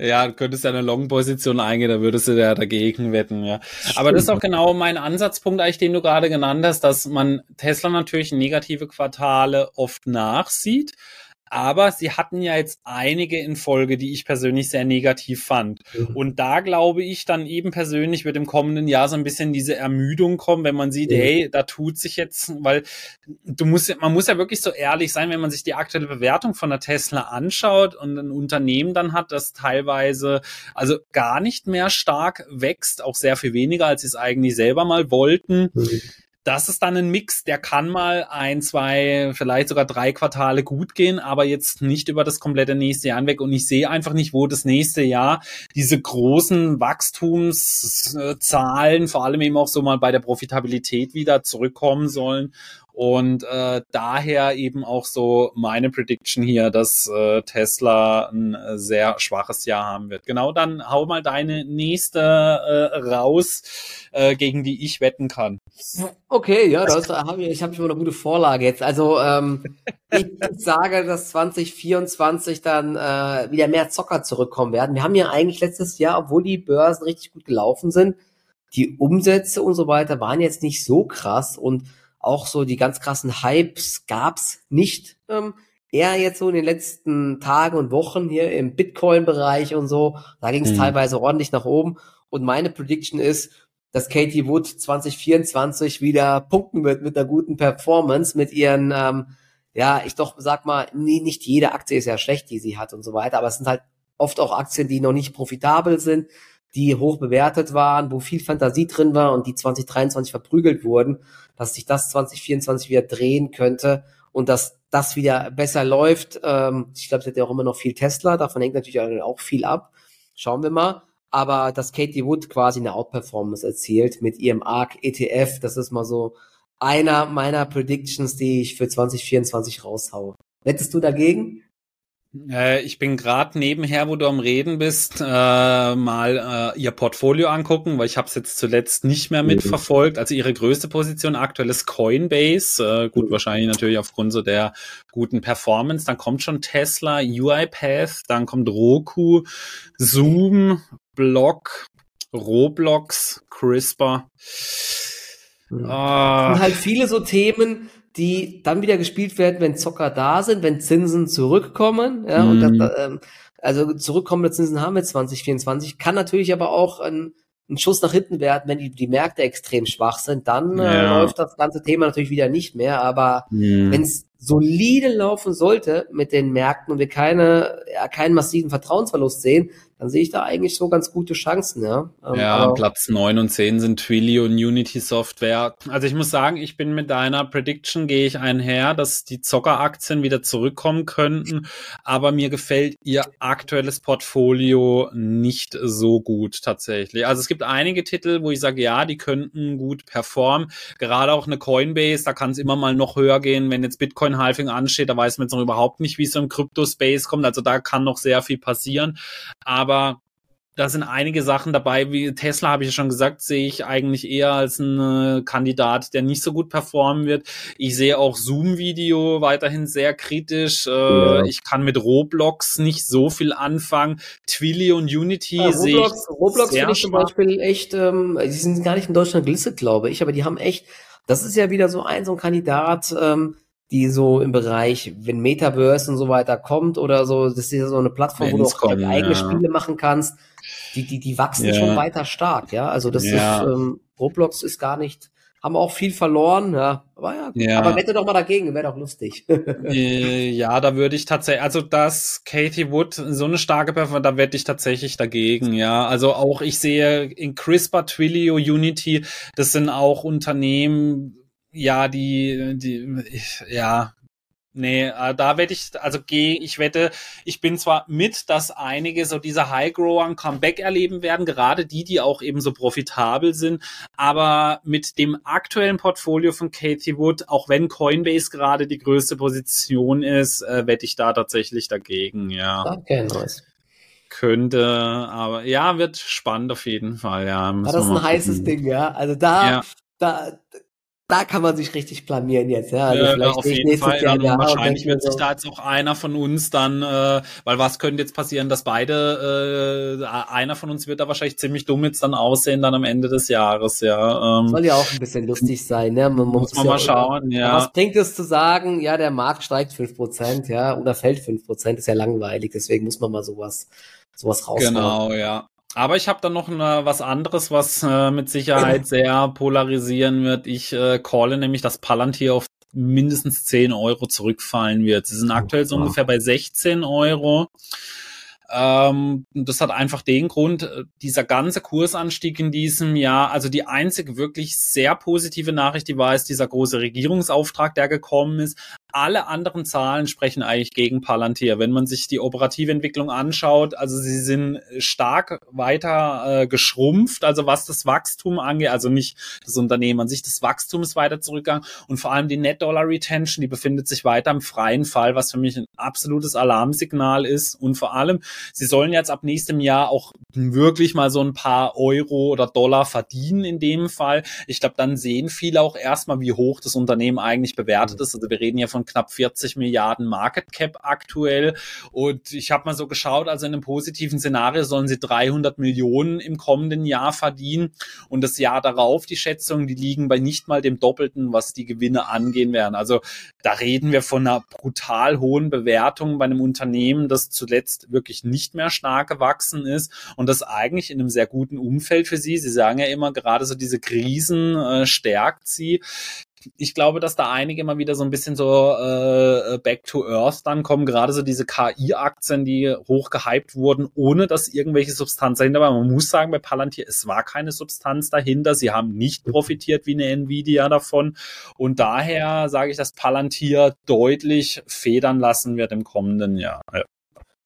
Ja, du könntest ja eine Long-Position eingehen, da würdest du ja dagegen wetten, ja. Aber das ist auch genau mein Ansatzpunkt eigentlich, den du gerade genannt hast, dass man Tesla natürlich negative Quartale oft nachsieht, Aber sie hatten ja jetzt einige in Folge, die ich persönlich sehr negativ fand. Mhm. Und da glaube ich dann eben persönlich wird im kommenden Jahr so ein bisschen diese Ermüdung kommen, wenn man sieht, mhm. hey, da tut sich jetzt, weil du musst, man muss ja wirklich so ehrlich sein, wenn man sich die aktuelle Bewertung von der Tesla anschaut und ein Unternehmen dann hat, das teilweise also gar nicht mehr stark wächst, auch sehr viel weniger, als sie es eigentlich selber mal wollten. Mhm das ist dann ein Mix, der kann mal ein, zwei, vielleicht sogar drei Quartale gut gehen, aber jetzt nicht über das komplette nächste Jahr hinweg. Und ich sehe einfach nicht, wo das nächste Jahr diese großen Wachstumszahlen, vor allem eben auch so mal bei der Profitabilität wieder zurückkommen sollen. Und äh, daher eben auch so meine Prediction hier, dass äh, Tesla ein äh, sehr schwaches Jahr haben wird. Genau, dann hau mal deine nächste äh, raus, äh, gegen die ich wetten kann. Okay, ja, das hab ich, ich habe schon eine gute Vorlage jetzt. Also ähm, ich sage, dass 2024 dann äh, wieder mehr Zocker zurückkommen werden. Wir haben ja eigentlich letztes Jahr, obwohl die Börsen richtig gut gelaufen sind, die Umsätze und so weiter waren jetzt nicht so krass und auch so die ganz krassen Hypes gab's nicht. Ähm, eher jetzt so in den letzten Tagen und Wochen hier im Bitcoin-Bereich und so. Da ging es mhm. teilweise ordentlich nach oben. Und meine Prediction ist, dass Katie Wood 2024 wieder punkten wird mit einer guten Performance, mit ihren, ähm, ja, ich doch sag mal, nie, nicht jede Aktie ist ja schlecht, die sie hat und so weiter, aber es sind halt oft auch Aktien, die noch nicht profitabel sind, die hoch bewertet waren, wo viel Fantasie drin war und die 2023 verprügelt wurden dass sich das 2024 wieder drehen könnte und dass das wieder besser läuft. Ähm, ich glaube, es hat ja auch immer noch viel Tesla, davon hängt natürlich auch viel ab. Schauen wir mal. Aber dass Katie Wood quasi eine Outperformance erzielt mit ihrem ARC ETF, das ist mal so einer meiner Predictions, die ich für 2024 raushaue. Wettest du dagegen? Äh, ich bin gerade nebenher, wo du am Reden bist, äh, mal äh, ihr Portfolio angucken, weil ich habe es jetzt zuletzt nicht mehr mitverfolgt. Also ihre größte Position aktuell ist Coinbase. Äh, gut, wahrscheinlich natürlich aufgrund so der guten Performance. Dann kommt schon Tesla, UiPath, dann kommt Roku, Zoom, Block, Roblox, CRISPR. Mhm. Ah. Und halt viele so Themen, die dann wieder gespielt werden, wenn Zocker da sind, wenn Zinsen zurückkommen. Ja, mhm. und das, ähm, also zurückkommende Zinsen haben wir 2024. Kann natürlich aber auch ein, ein Schuss nach hinten werden, wenn die, die Märkte extrem schwach sind. Dann äh, ja. läuft das ganze Thema natürlich wieder nicht mehr. Aber mhm. wenn es solide laufen sollte mit den Märkten und wir keine, ja, keinen massiven Vertrauensverlust sehen, dann sehe ich da eigentlich so ganz gute Chancen, ja. Ähm, ja, Platz neun und zehn sind Twilio und Unity Software. Also ich muss sagen, ich bin mit deiner Prediction, gehe ich einher, dass die Zockeraktien wieder zurückkommen könnten, aber mir gefällt ihr aktuelles Portfolio nicht so gut tatsächlich. Also es gibt einige Titel, wo ich sage, ja, die könnten gut performen. Gerade auch eine Coinbase, da kann es immer mal noch höher gehen, wenn jetzt Bitcoin-Halving ansteht, da weiß man jetzt noch überhaupt nicht, wie es im Crypto-Space kommt. Also da kann noch sehr viel passieren. Aber da sind einige Sachen dabei, wie Tesla habe ich ja schon gesagt, sehe ich eigentlich eher als ein äh, Kandidat, der nicht so gut performen wird. Ich sehe auch Zoom-Video weiterhin sehr kritisch. Äh, ja. Ich kann mit Roblox nicht so viel anfangen. Twilio und Unity ja, sehe ich. Roblox finde ich zum Beispiel echt, ähm, die sind gar nicht in Deutschland gelistet, glaube ich, aber die haben echt, das ist ja wieder so ein, so ein Kandidat, ähm, die so im Bereich, wenn Metaverse und so weiter kommt oder so, das ist ja so eine Plattform, Wenn's wo du auch kommen, eigene ja. Spiele machen kannst, die, die, die wachsen ja. schon weiter stark, ja. Also das ja. ist, ähm, Roblox ist gar nicht, haben auch viel verloren, ja. Aber ja, ja. aber wette doch mal dagegen, wäre doch lustig. <laughs> Äh, ja, da würde ich tatsächlich, also das Katie Wood, so eine starke Performance, da wette ich tatsächlich dagegen, ja. Also auch ich sehe in CRISPR, Twilio, Unity, das sind auch Unternehmen, ja, die, die, ja, Nee, äh, da wette ich, also gehe, ich wette, ich bin zwar mit, dass einige so diese High-Grower ein Comeback erleben werden, gerade die, die auch eben so profitabel sind, aber mit dem aktuellen Portfolio von Katie Wood, auch wenn Coinbase gerade die größte Position ist, äh, wette ich da tatsächlich dagegen, ja. Okay, nice. Könnte, aber ja, wird spannend auf jeden Fall, ja. ja das ist ein heißes Ding, ja. Also da, ja. da, da kann man sich richtig blamieren jetzt, ja. Also ja, auf jeden Fall. Jahr ja, wahrscheinlich wird sich so. da jetzt auch einer von uns dann, äh, weil was könnte jetzt passieren, dass beide, äh, einer von uns wird da wahrscheinlich ziemlich dumm jetzt dann aussehen dann am Ende des Jahres, ja. Ähm, Soll ja auch ein bisschen lustig sein, ne? Man muss, muss man ja mal schauen, ja. Was bringt es zu sagen, ja, der Markt steigt fünf Prozent, ja, oder fällt fünf Prozent, ist ja langweilig, deswegen muss man mal sowas, sowas raushauen. Genau, ja. Aber ich habe dann noch eine, was anderes, was äh, mit Sicherheit <clears throat> sehr polarisieren wird. Ich äh, calle nämlich, dass Palantir auf mindestens 10 Euro zurückfallen wird. Sie sind aktuell so ungefähr bei 16 Euro. Ähm, das hat einfach den Grund, äh, dieser ganze Kursanstieg in diesem Jahr, also die einzige wirklich sehr positive Nachricht, die war, ist dieser große Regierungsauftrag, der gekommen ist alle anderen Zahlen sprechen eigentlich gegen Palantir. Wenn man sich die operative Entwicklung anschaut, also sie sind stark weiter äh, geschrumpft, also was das Wachstum angeht, also nicht das Unternehmen an sich, das Wachstum ist weiter zurückgegangen und vor allem die Net Dollar Retention, die befindet sich weiter im freien Fall, was für mich ein absolutes Alarmsignal ist und vor allem, sie sollen jetzt ab nächstem Jahr auch wirklich mal so ein paar Euro oder Dollar verdienen in dem Fall. Ich glaube, dann sehen viele auch erstmal, wie hoch das Unternehmen eigentlich bewertet ist. Also wir reden ja von von knapp 40 Milliarden Market Cap aktuell. Und ich habe mal so geschaut, also in einem positiven Szenario sollen sie 300 Millionen im kommenden Jahr verdienen. Und das Jahr darauf, die Schätzungen, die liegen bei nicht mal dem Doppelten, was die Gewinne angehen werden. Also da reden wir von einer brutal hohen Bewertung bei einem Unternehmen, das zuletzt wirklich nicht mehr stark gewachsen ist und das eigentlich in einem sehr guten Umfeld für sie. Sie sagen ja immer, gerade so diese Krisen äh, stärkt sie ich glaube, dass da einige immer wieder so ein bisschen so äh, äh back to earth dann kommen, gerade so diese KI-Aktien, die hoch gehypt wurden, ohne dass irgendwelche Substanz dahinter war. Man muss sagen, bei Palantir, es war keine Substanz dahinter. Sie haben nicht profitiert wie eine Nvidia davon. Und daher sage ich, dass Palantir deutlich federn lassen wird im kommenden Jahr. Ja,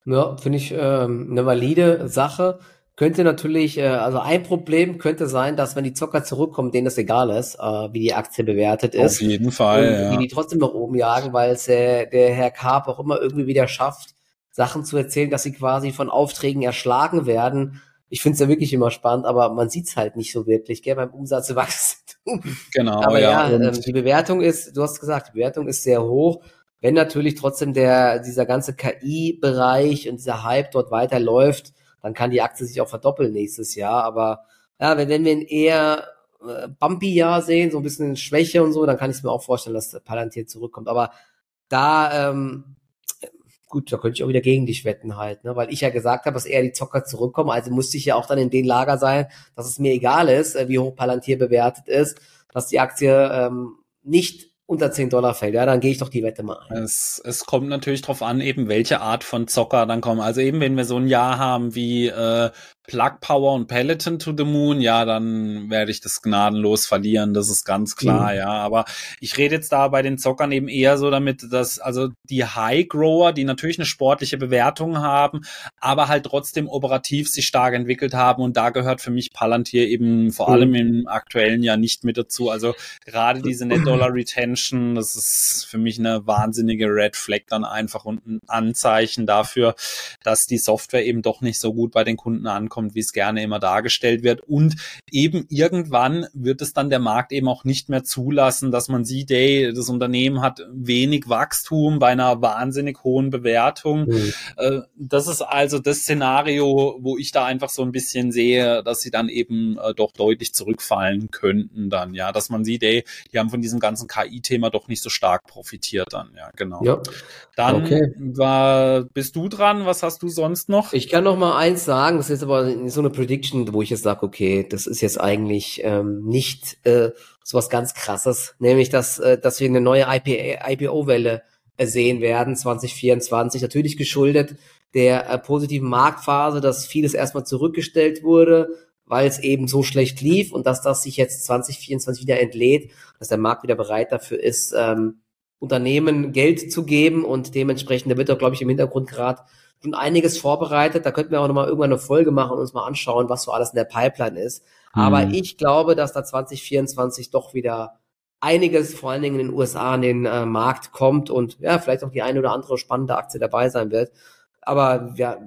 ja finde ich ähm, eine valide Sache könnte natürlich, äh, also ein Problem könnte sein, dass wenn die Zocker zurückkommen, denen es egal ist, äh, wie die Aktie bewertet ist. Auf jeden Fall. Und ja. Die die trotzdem nach oben jagen, weil es äh, der Herr Karp auch immer irgendwie wieder schafft, Sachen zu erzählen, dass sie quasi von Aufträgen erschlagen werden. Ich finde es ja wirklich immer spannend, aber man sieht es halt nicht so wirklich, gell, beim Umsatzwachstum. <laughs> Genau, aber ja. ja ähm, die Bewertung ist, du hast gesagt, die Bewertung ist sehr hoch. Wenn natürlich trotzdem der, dieser ganze KI-Bereich und dieser Hype dort weiterläuft, dann kann die Aktie sich auch verdoppeln nächstes Jahr. Aber ja, wenn, wenn wir ein eher äh, bumpy Jahr sehen, so ein bisschen Schwäche und so, dann kann ich mir auch vorstellen, dass Palantir zurückkommt. Aber da, ähm, gut, da könnte ich auch wieder gegen dich wetten halt, ne? weil ich ja gesagt habe, dass eher die Zocker zurückkommen. Also musste ich ja auch dann in den Lager sein, dass es mir egal ist, äh, wie hoch Palantir bewertet ist, dass die Aktie ähm, nicht unter 10 Dollar fällt, ja, dann gehe ich doch die Wette mal ein. Es, es kommt natürlich drauf an, eben welche Art von Zocker dann kommen. Also eben, wenn wir so ein Jahr haben wie äh, Plug Power und Peloton to the Moon, ja, dann werde ich das gnadenlos verlieren, das ist ganz klar, mhm. ja. Aber ich rede jetzt da bei den Zockern eben eher so damit, dass also die High Grower, die natürlich eine sportliche Bewertung haben, aber halt trotzdem operativ sich stark entwickelt haben und da gehört für mich Palantir eben vor mhm. allem im aktuellen Jahr nicht mit dazu. Also gerade diese Net <clears throat> Dollar Retention, das ist für mich eine wahnsinnige Red Flag dann einfach und ein Anzeichen dafür, dass die Software eben doch nicht so gut bei den Kunden ankommt ankommt, wie es gerne immer dargestellt wird. Und eben irgendwann wird es dann der Markt eben auch nicht mehr zulassen, dass man sieht, ey, das Unternehmen hat wenig Wachstum bei einer wahnsinnig hohen Bewertung. Mhm. Äh, das ist also das Szenario, wo ich da einfach so ein bisschen sehe, dass sie dann eben äh, doch deutlich zurückfallen könnten dann, ja, dass man sieht, ey, die haben von diesem ganzen KI-Thema doch nicht so stark profitiert dann, ja, genau. Ja. Dann okay. war, bist du dran, was hast du sonst noch? Ich kann noch mal eins sagen, das ist aber so eine Prediction, wo ich jetzt sage, okay, das ist jetzt eigentlich ähm, nicht äh, so was ganz krasses, nämlich dass, äh, dass wir eine neue IPO-Welle äh, sehen werden, 2024, natürlich geschuldet der äh, positiven Marktphase, dass vieles erstmal zurückgestellt wurde, weil es eben so schlecht lief und dass das sich jetzt 2024 wieder entlädt, dass der Markt wieder bereit dafür ist, ähm, Unternehmen Geld zu geben und dementsprechend, da wird auch, glaube ich, im Hintergrund gerade schon einiges vorbereitet. Da könnten wir auch nochmal irgendwann eine Folge machen und uns mal anschauen, was so alles in der Pipeline ist. Mhm. Aber ich glaube, dass da 2024 doch wieder einiges, vor allen Dingen in den USA, an den äh, Markt kommt und ja, vielleicht auch die eine oder andere spannende Aktie dabei sein wird. Aber ja,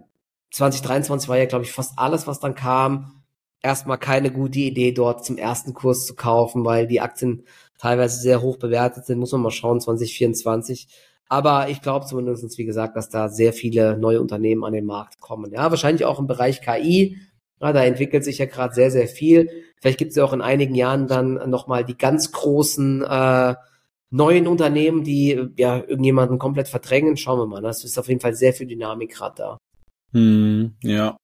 2023 war ja, glaube ich, fast alles, was dann kam, erstmal keine gute Idee, dort zum ersten Kurs zu kaufen, weil die Aktien teilweise sehr hoch bewertet sind. Muss man mal schauen, 2024. Aber ich glaube zumindest, wie gesagt, dass da sehr viele neue Unternehmen an den Markt kommen. Ja, wahrscheinlich auch im Bereich KI. Ja, da entwickelt sich ja gerade sehr, sehr viel. Vielleicht gibt es ja auch in einigen Jahren dann nochmal die ganz großen äh, neuen Unternehmen, die ja irgendjemanden komplett verdrängen. Schauen wir mal. Das ist auf jeden Fall sehr viel Dynamik gerade da. Hm, ja.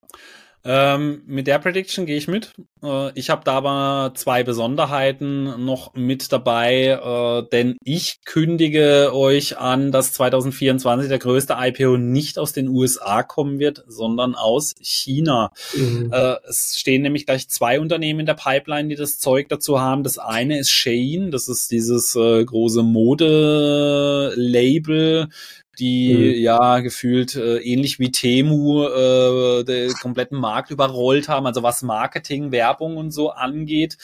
Ähm, mit der Prediction gehe ich mit. Äh, ich habe da aber zwei Besonderheiten noch mit dabei, äh, denn ich kündige euch an, dass 2024 der größte IPO nicht aus den USA kommen wird, sondern aus China. Mhm. Äh, es stehen nämlich gleich zwei Unternehmen in der Pipeline, die das Zeug dazu haben. Das eine ist Shein, das ist dieses äh, große Mode-Label, die mhm. ja gefühlt äh, ähnlich wie Temu äh, den kompletten Markt überrollt haben, also was Marketing, Werbung und so angeht.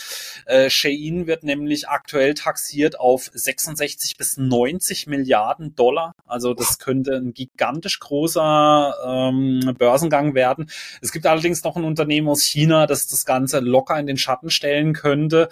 Äh, Shein wird nämlich aktuell taxiert auf 66 bis 90 Milliarden Dollar. Also das könnte ein gigantisch großer ähm, Börsengang werden. Es gibt allerdings noch ein Unternehmen aus China, das das Ganze locker in den Schatten stellen könnte.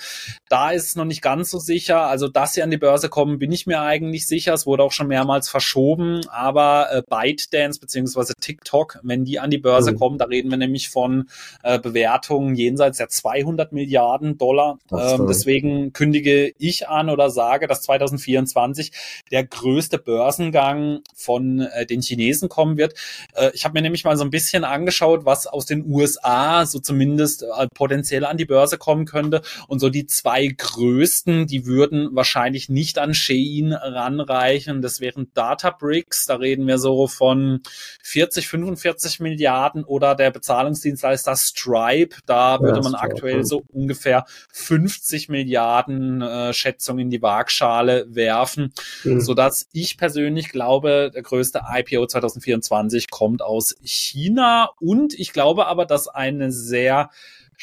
Da ist es noch nicht ganz so sicher. Also, dass sie an die Börse kommen, bin ich mir eigentlich sicher. Es wurde auch schon mehrmals verschoben aber äh, ByteDance beziehungsweise TikTok, wenn die an die Börse mhm. kommen, da reden wir nämlich von äh, Bewertungen jenseits der 200 Milliarden Dollar. Ähm, deswegen kündige ich an oder sage, dass 2024 der größte Börsengang von äh, den Chinesen kommen wird. Äh, ich habe mir nämlich mal so ein bisschen angeschaut, was aus den USA so zumindest äh, potenziell an die Börse kommen könnte. Und so die zwei größten, die würden wahrscheinlich nicht an Shein ranreichen. Das wären Databricks Bricks, da reden wir so von 40, 45 Milliarden oder der Bezahlungsdienstleister Stripe, da würde man Stripe, aktuell ja. so ungefähr 50 Milliarden äh, Schätzung in die Waagschale werfen, mhm. so dass ich persönlich glaube, der größte IPO 2024 kommt aus China und ich glaube aber, dass eine sehr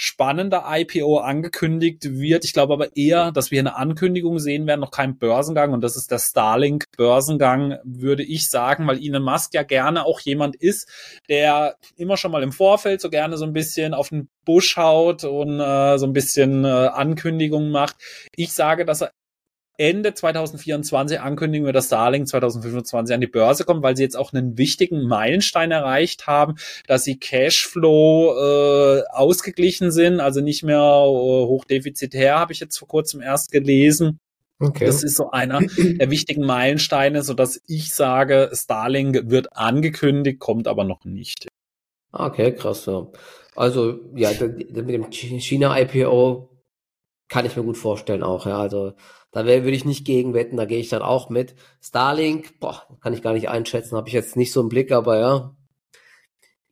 spannender IPO angekündigt wird. Ich glaube aber eher, dass wir eine Ankündigung sehen werden, noch kein Börsengang und das ist der Starlink Börsengang, würde ich sagen, weil Elon Musk ja gerne auch jemand ist, der immer schon mal im Vorfeld so gerne so ein bisschen auf den Busch haut und äh, so ein bisschen äh, Ankündigungen macht. Ich sage, dass er Ende 2024 ankündigen wir, dass Starlink 2025 an die Börse kommt, weil sie jetzt auch einen wichtigen Meilenstein erreicht haben, dass sie Cashflow äh, ausgeglichen sind, also nicht mehr äh, hochdefizitär, habe ich jetzt vor kurzem erst gelesen. Okay. Das ist so einer der wichtigen Meilensteine, so dass ich sage, Starlink wird angekündigt, kommt aber noch nicht. Okay, krass. Ja. Also ja, mit dem China IPO kann ich mir gut vorstellen auch. Ja, also da würde ich nicht gegen wetten, da gehe ich dann auch mit. Starlink, boah, kann ich gar nicht einschätzen, habe ich jetzt nicht so im Blick, aber ja.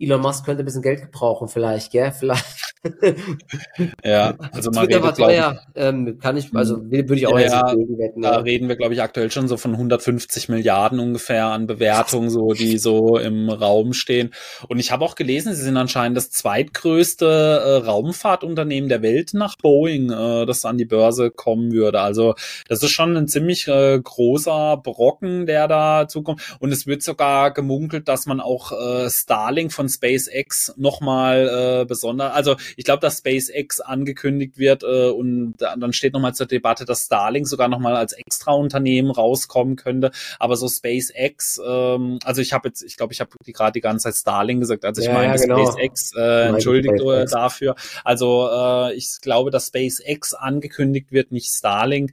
Elon Musk könnte ein bisschen Geld gebrauchen, vielleicht, gell? Vielleicht ja, also mal Twitter war teuer, ähm, kann ich, also hm. würde ich auch ja, jetzt wetten. Da ja. reden wir, glaube ich, aktuell schon so von 150 Milliarden ungefähr an Bewertungen, so die so im Raum stehen. Und ich habe auch gelesen, sie sind anscheinend das zweitgrößte äh, Raumfahrtunternehmen der Welt nach Boeing, äh, das an die Börse kommen würde. Also das ist schon ein ziemlich äh, großer Brocken, der da zukommt. Und es wird sogar gemunkelt, dass man auch äh, Starlink von SpaceX nochmal äh, besonders, also ich glaube, dass SpaceX angekündigt wird äh, und dann steht nochmal zur Debatte, dass Starlink sogar nochmal als Extra-Unternehmen rauskommen könnte. Aber so SpaceX, ähm, also ich habe jetzt, ich glaube, ich habe gerade die ganze Zeit Starlink gesagt, also ich ja, meine ja, genau. SpaceX, äh, entschuldigt SpaceX. dafür. Also äh, ich glaube, dass SpaceX angekündigt wird, nicht Starlink.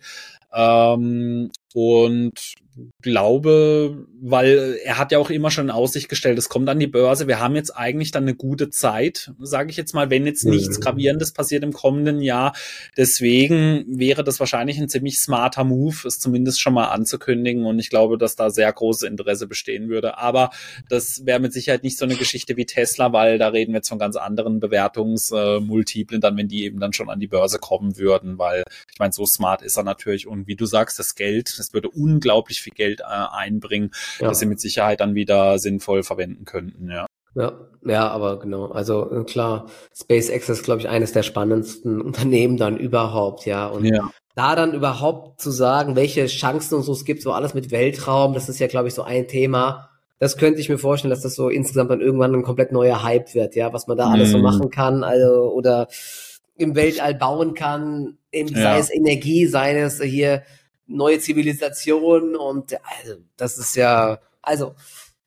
Ähm, und glaube, weil er hat ja auch immer schon in Aussicht gestellt, es kommt an die Börse. Wir haben jetzt eigentlich dann eine gute Zeit, sage ich jetzt mal, wenn jetzt nichts mhm. Gravierendes passiert im kommenden Jahr. Deswegen wäre das wahrscheinlich ein ziemlich smarter Move, es zumindest schon mal anzukündigen. Und ich glaube, dass da sehr großes Interesse bestehen würde. Aber das wäre mit Sicherheit nicht so eine Geschichte wie Tesla, weil da reden wir jetzt von ganz anderen Bewertungsmultiplen, dann wenn die eben dann schon an die Börse kommen würden, weil ich meine, so smart ist er natürlich. Und wie du sagst, das Geld, das würde unglaublich viel Geld äh, einbringen, ja. das sie mit Sicherheit dann wieder sinnvoll verwenden könnten, ja. Ja, ja, aber genau. Also äh, klar, SpaceX ist, glaube ich, eines der spannendsten <laughs> Unternehmen dann überhaupt, ja. Und ja. da dann überhaupt zu sagen, welche Chancen und so es gibt, so alles mit Weltraum, das ist ja, glaube ich, so ein Thema. Das könnte ich mir vorstellen, dass das so insgesamt dann irgendwann ein komplett neuer Hype wird, ja, was man da alles so mhm. machen kann, also oder im Weltall bauen kann, eben, ja. sei es Energie, sei es hier neue Zivilisation und also das ist ja, also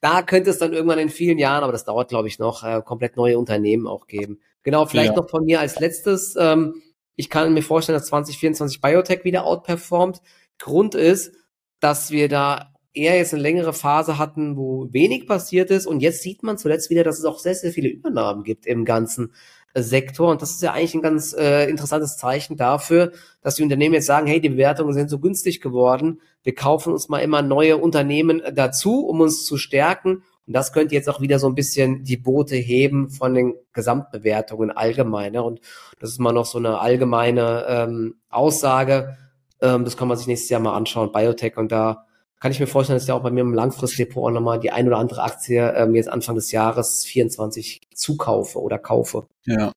da könnte es dann irgendwann in vielen Jahren, aber das dauert glaube ich noch, äh, komplett neue Unternehmen auch geben. Genau, vielleicht ja. noch von mir als letztes. Ähm, ich kann mir vorstellen, dass 2024 Biotech wieder outperformt. Grund ist, dass wir da eher jetzt eine längere Phase hatten, wo wenig passiert ist. Und jetzt sieht man zuletzt wieder, dass es auch sehr, sehr viele Übernahmen gibt im ganzen Sektor. Und das ist ja eigentlich ein ganz äh, interessantes Zeichen dafür, dass die Unternehmen jetzt sagen, hey, die Bewertungen sind so günstig geworden. Wir kaufen uns mal immer neue Unternehmen dazu, um uns zu stärken. Und das könnte jetzt auch wieder so ein bisschen die Boote heben von den Gesamtbewertungen allgemeiner. Und das ist mal noch so eine allgemeine ähm, Aussage. Ähm, das kann man sich nächstes Jahr mal anschauen, Biotech. Und da kann ich mir vorstellen, dass ich auch bei mir im Langfristdepot auch nochmal die ein oder andere Aktie ähm, jetzt Anfang des Jahres 24 zukaufe oder kaufe. Ja.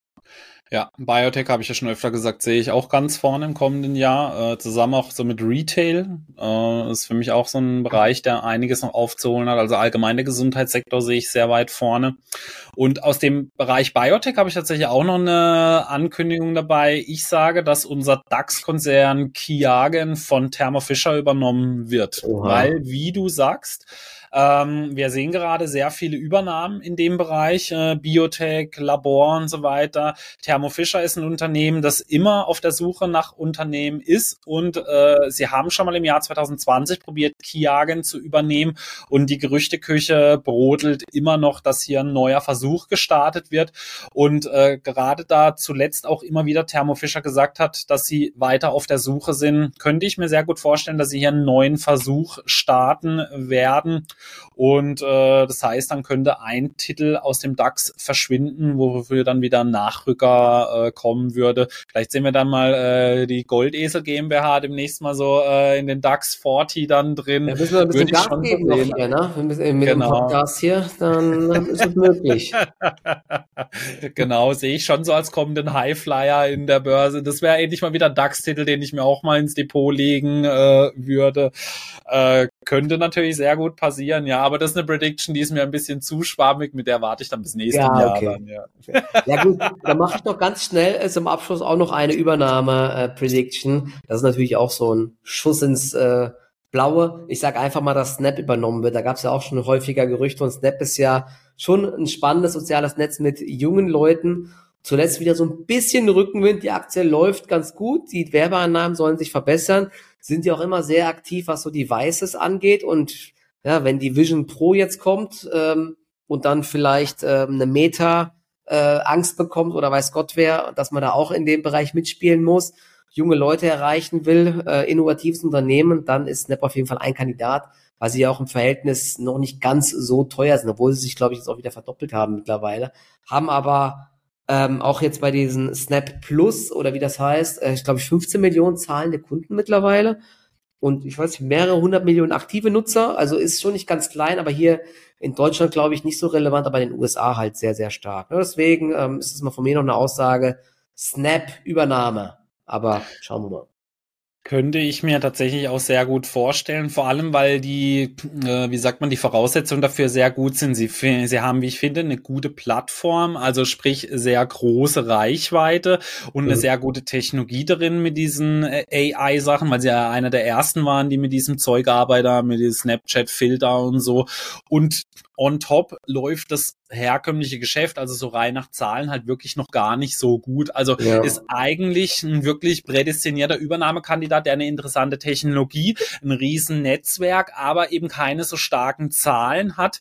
Ja, Biotech habe ich ja schon öfter gesagt, sehe ich auch ganz vorne im kommenden Jahr. Äh, zusammen auch so mit Retail. Äh, ist für mich auch so ein Bereich, der einiges noch aufzuholen hat. Also allgemein der Gesundheitssektor sehe ich sehr weit vorne. Und aus dem Bereich Biotech habe ich tatsächlich auch noch eine Ankündigung dabei. Ich sage, dass unser DAX-Konzern Kiagen von Thermo Fisher übernommen wird. Oha. Weil, wie du sagst, ähm, wir sehen gerade sehr viele Übernahmen in dem Bereich, äh, Biotech, Labor und so weiter. Thermo Fisher ist ein Unternehmen, das immer auf der Suche nach Unternehmen ist und äh, sie haben schon mal im Jahr 2020 probiert, Kiagen zu übernehmen und die Gerüchteküche brodelt immer noch, dass hier ein neuer Versuch gestartet wird und äh, gerade da zuletzt auch immer wieder Thermo Fisher gesagt hat, dass sie weiter auf der Suche sind, könnte ich mir sehr gut vorstellen, dass sie hier einen neuen Versuch starten werden und äh, das heißt, dann könnte ein Titel aus dem DAX verschwinden, wofür dann wieder ein Nachrücker äh, kommen würde. Vielleicht sehen wir dann mal äh, die Goldesel GmbH demnächst mal so äh, in den DAX 40 dann drin. Ja, müssen wir ein bisschen Gas geben noch hier, ne? Müssen, mit genau. dem Podcast hier, dann ist es möglich. <laughs> genau, sehe ich schon so als kommenden Highflyer in der Börse. Das wäre endlich mal wieder ein DAX-Titel, den ich mir auch mal ins Depot legen äh, würde. Äh, könnte natürlich sehr gut passieren, ja, aber das ist eine Prediction, die ist mir ein bisschen zu schwammig, mit der warte ich dann bis nächstes ja, Jahr. Okay. Dann, ja. <laughs> ja gut, dann mache ich noch ganz schnell äh, zum Abschluss auch noch eine Übernahme-Prediction. Äh, das ist natürlich auch so ein Schuss ins äh, Blaue. Ich sage einfach mal, dass Snap übernommen wird. Da gab es ja auch schon häufiger Gerüchte und Snap ist ja schon ein spannendes soziales Netz mit jungen Leuten. Zuletzt wieder so ein bisschen Rückenwind. Die Aktie läuft ganz gut. Die Werbeannahmen sollen sich verbessern sind ja auch immer sehr aktiv, was so Devices angeht. Und ja, wenn die Vision Pro jetzt kommt ähm, und dann vielleicht ähm, eine Meta äh, Angst bekommt oder weiß Gott wer, dass man da auch in dem Bereich mitspielen muss, junge Leute erreichen will, äh, innovatives Unternehmen, dann ist Snap auf jeden Fall ein Kandidat, weil sie ja auch im Verhältnis noch nicht ganz so teuer sind, obwohl sie sich, glaube ich, jetzt auch wieder verdoppelt haben mittlerweile, haben aber ähm, auch jetzt bei diesen Snap Plus oder wie das heißt, äh, ich glaube, 15 Millionen zahlende Kunden mittlerweile. Und ich weiß nicht, mehrere hundert Millionen aktive Nutzer. Also ist schon nicht ganz klein, aber hier in Deutschland, glaube ich, nicht so relevant, aber in den USA halt sehr, sehr stark. Ja, deswegen ähm, ist es mal von mir noch eine Aussage. Snap-Übernahme. Aber schauen wir mal. Könnte ich mir tatsächlich auch sehr gut vorstellen, vor allem weil die, äh, wie sagt man, die Voraussetzungen dafür sehr gut sind. Sie, sie haben, wie ich finde, eine gute Plattform, also sprich sehr große Reichweite und eine mhm. sehr gute Technologie drin mit diesen äh, AI-Sachen, weil sie ja einer der ersten waren, die mit diesem Zeug arbeiten, mit diesem Snapchat-Filter und so. Und on top läuft das herkömmliche Geschäft, also so rein nach Zahlen, halt wirklich noch gar nicht so gut. Also ja. ist eigentlich ein wirklich prädestinierter Übernahmekandidat, der eine interessante Technologie, ein riesen Netzwerk, aber eben keine so starken Zahlen hat.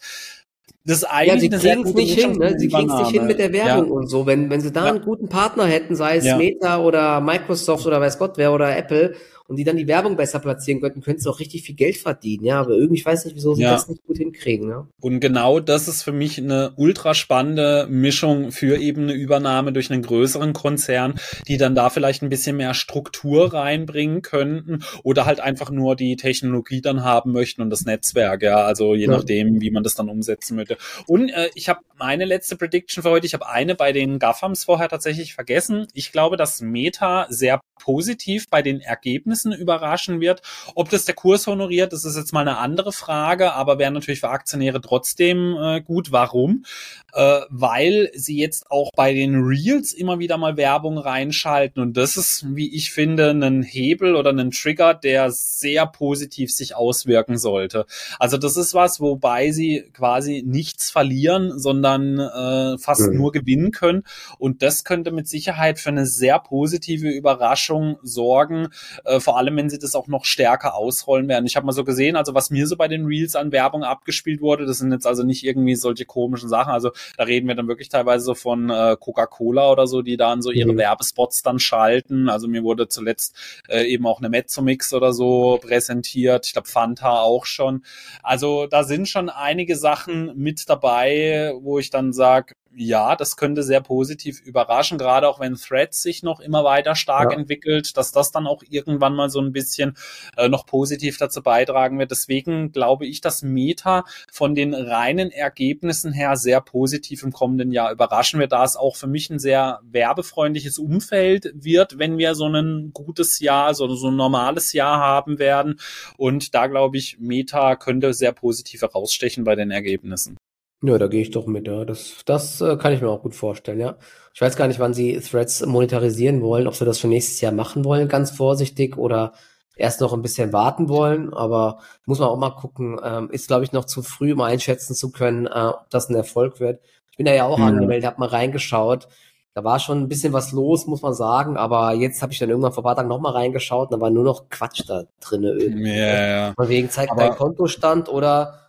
Das ist eigentlich ja, sie kriegen es nicht hin, ne? Sie kriegen es nicht hin mit der Werbung ja. und so. Wenn, wenn sie da ja. einen guten Partner hätten, sei es Meta oder Microsoft oder weiß Gott wer oder Apple, und die dann die Werbung besser platzieren könnten, könnten sie auch richtig viel Geld verdienen, ja. Aber irgendwie, ich weiß nicht, wieso sie ja. das nicht gut hinkriegen, ja. Und genau das ist für mich eine ultra spannende Mischung für eben eine Übernahme durch einen größeren Konzern, die dann da vielleicht ein bisschen mehr Struktur reinbringen könnten oder halt einfach nur die Technologie dann haben möchten und das Netzwerk, ja. Also je ja. nachdem, wie man das dann umsetzen heute. Und äh, ich habe meine letzte Prediction für heute, ich habe eine bei den GAFAMs vorher tatsächlich vergessen. Ich glaube, dass Meta sehr positiv bei den Ergebnissen überraschen wird. Ob das der Kurs honoriert, das ist jetzt mal eine andere Frage, aber wäre natürlich für Aktionäre trotzdem äh, gut. Warum? Äh, weil sie jetzt auch bei den Reels immer wieder mal Werbung reinschalten und das ist, wie ich finde, ein Hebel oder ein Trigger, der sehr positiv sich auswirken sollte. Also das ist was, wobei sie quasi nichts verlieren, sondern äh, fast mhm. nur gewinnen können und das könnte mit Sicherheit für eine sehr positive Überraschung Überraschung sorgen, äh, vor allem wenn sie das auch noch stärker ausrollen werden. Ich habe mal so gesehen, also was mir so bei den Reels an Werbung abgespielt wurde, das sind jetzt also nicht irgendwie solche komischen Sachen, also da reden wir dann wirklich teilweise so von äh, Coca-Cola oder so, die dann so ihre mhm. Werbespots dann schalten. Also mir wurde zuletzt äh, eben auch eine Mezzomix oder so präsentiert, ich glaube Fanta auch schon. Also da sind schon einige Sachen mit dabei, wo ich dann sage, ja, das könnte sehr positiv überraschen, gerade auch wenn Threads sich noch immer weiter stark ja. entwickelt, dass das dann auch irgendwann mal so ein bisschen äh, noch positiv dazu beitragen wird. Deswegen glaube ich, dass Meta von den reinen Ergebnissen her sehr positiv im kommenden Jahr überraschen wird, da es auch für mich ein sehr werbefreundliches Umfeld wird, wenn wir so ein gutes Jahr, so, so ein normales Jahr haben werden. Und da glaube ich, Meta könnte sehr positiv herausstechen bei den Ergebnissen. Ja, da gehe ich doch mit, ja. Das, das äh, kann ich mir auch gut vorstellen, ja. Ich weiß gar nicht, wann sie Threads monetarisieren wollen, ob sie das für nächstes Jahr machen wollen, ganz vorsichtig, oder erst noch ein bisschen warten wollen, aber muss man auch mal gucken. Ähm, ist, glaube ich, noch zu früh, um einschätzen zu können, äh, ob das ein Erfolg wird. Ich bin da ja auch mhm. angemeldet, habe mal reingeschaut. Da war schon ein bisschen was los, muss man sagen, aber jetzt habe ich dann irgendwann vor ein paar Tagen nochmal reingeschaut und da war nur noch Quatsch da irgendwie. Ja, ja. Von wegen zeigt dein Kontostand oder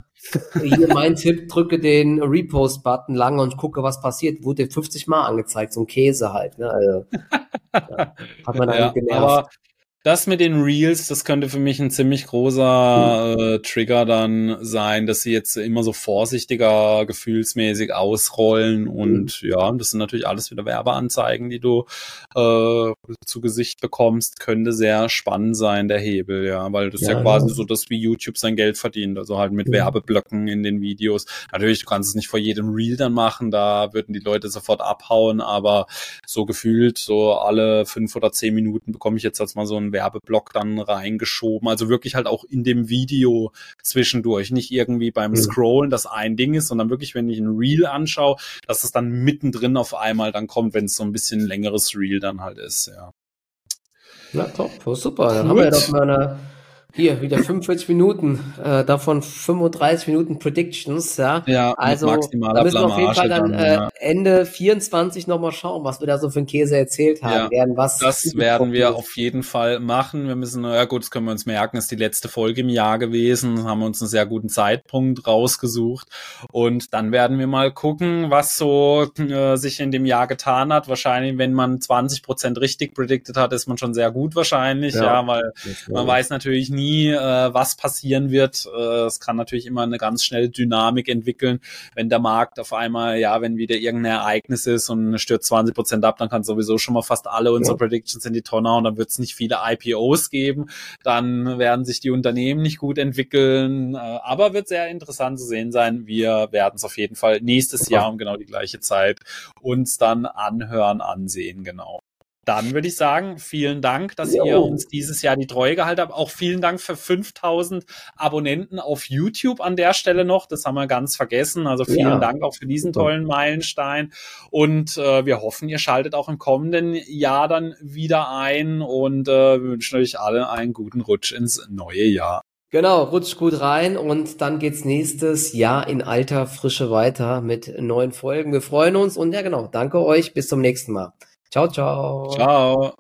hier mein Tipp, drücke den Repost-Button lange und gucke, was passiert. Wurde 50 Mal angezeigt, so ein Käse halt. Ne? Also, ja, hat man <laughs> ja, genervt. Das mit den Reels, das könnte für mich ein ziemlich großer äh, Trigger dann sein, dass sie jetzt immer so vorsichtiger gefühlsmäßig ausrollen und mhm. ja, das sind natürlich alles wieder Werbeanzeigen, die du äh, zu Gesicht bekommst, könnte sehr spannend sein, der Hebel, ja, weil das ja, ja quasi ja. so das, wie YouTube sein Geld verdient, also halt mit ja. Werbeblöcken in den Videos. Natürlich, du kannst es nicht vor jedem Reel dann machen, da würden die Leute sofort abhauen, aber so gefühlt, so alle fünf oder zehn Minuten bekomme ich jetzt als mal so ein Werbeblock dann reingeschoben. Also wirklich halt auch in dem Video zwischendurch. Nicht irgendwie beim mhm. Scrollen, das ein Ding ist, sondern wirklich, wenn ich ein Reel anschaue, dass es dann mittendrin auf einmal dann kommt, wenn es so ein bisschen längeres Reel dann halt ist, ja. Ja, top, super. Dann Gut. haben wir ja doch mal eine hier, wieder 45 Minuten, äh, davon 35 Minuten Predictions, ja. Ja, also da müssen wir auf jeden Fall dann, äh, Ende 24 nochmal schauen, was wir da so für einen Käse erzählt haben. Ja, werden was das werden wir auf jeden Fall machen. Wir müssen, ja gut, das können wir uns merken, ist die letzte Folge im Jahr gewesen, haben uns einen sehr guten Zeitpunkt rausgesucht und dann werden wir mal gucken, was so äh, sich in dem Jahr getan hat. Wahrscheinlich, wenn man 20 Prozent richtig predicted hat, ist man schon sehr gut wahrscheinlich, ja, ja weil man weiß natürlich nie, nie, äh, was passieren wird. Äh, es kann natürlich immer eine ganz schnelle Dynamik entwickeln, wenn der Markt auf einmal, ja, wenn wieder irgendein Ereignis ist und stürzt 20 Prozent ab, dann kann sowieso schon mal fast alle unsere ja. Predictions in die Tonne und dann wird es nicht viele IPOs geben. Dann werden sich die Unternehmen nicht gut entwickeln. Äh, aber wird sehr interessant zu sehen sein. Wir werden es auf jeden Fall nächstes Jahr um genau die gleiche Zeit uns dann anhören, ansehen, genau. Dann würde ich sagen, vielen Dank, dass jo. ihr uns dieses Jahr die Treue gehalten habt. Auch vielen Dank für 5000 Abonnenten auf YouTube an der Stelle noch. Das haben wir ganz vergessen. Also vielen ja. Dank auch für diesen tollen Meilenstein. Und äh, wir hoffen, ihr schaltet auch im kommenden Jahr dann wieder ein und äh, wünschen euch alle einen guten Rutsch ins neue Jahr. Genau, rutscht gut rein und dann geht's nächstes Jahr in alter Frische weiter mit neuen Folgen. Wir freuen uns und ja genau, danke euch, bis zum nächsten Mal. Ciao, ciao. Ciao.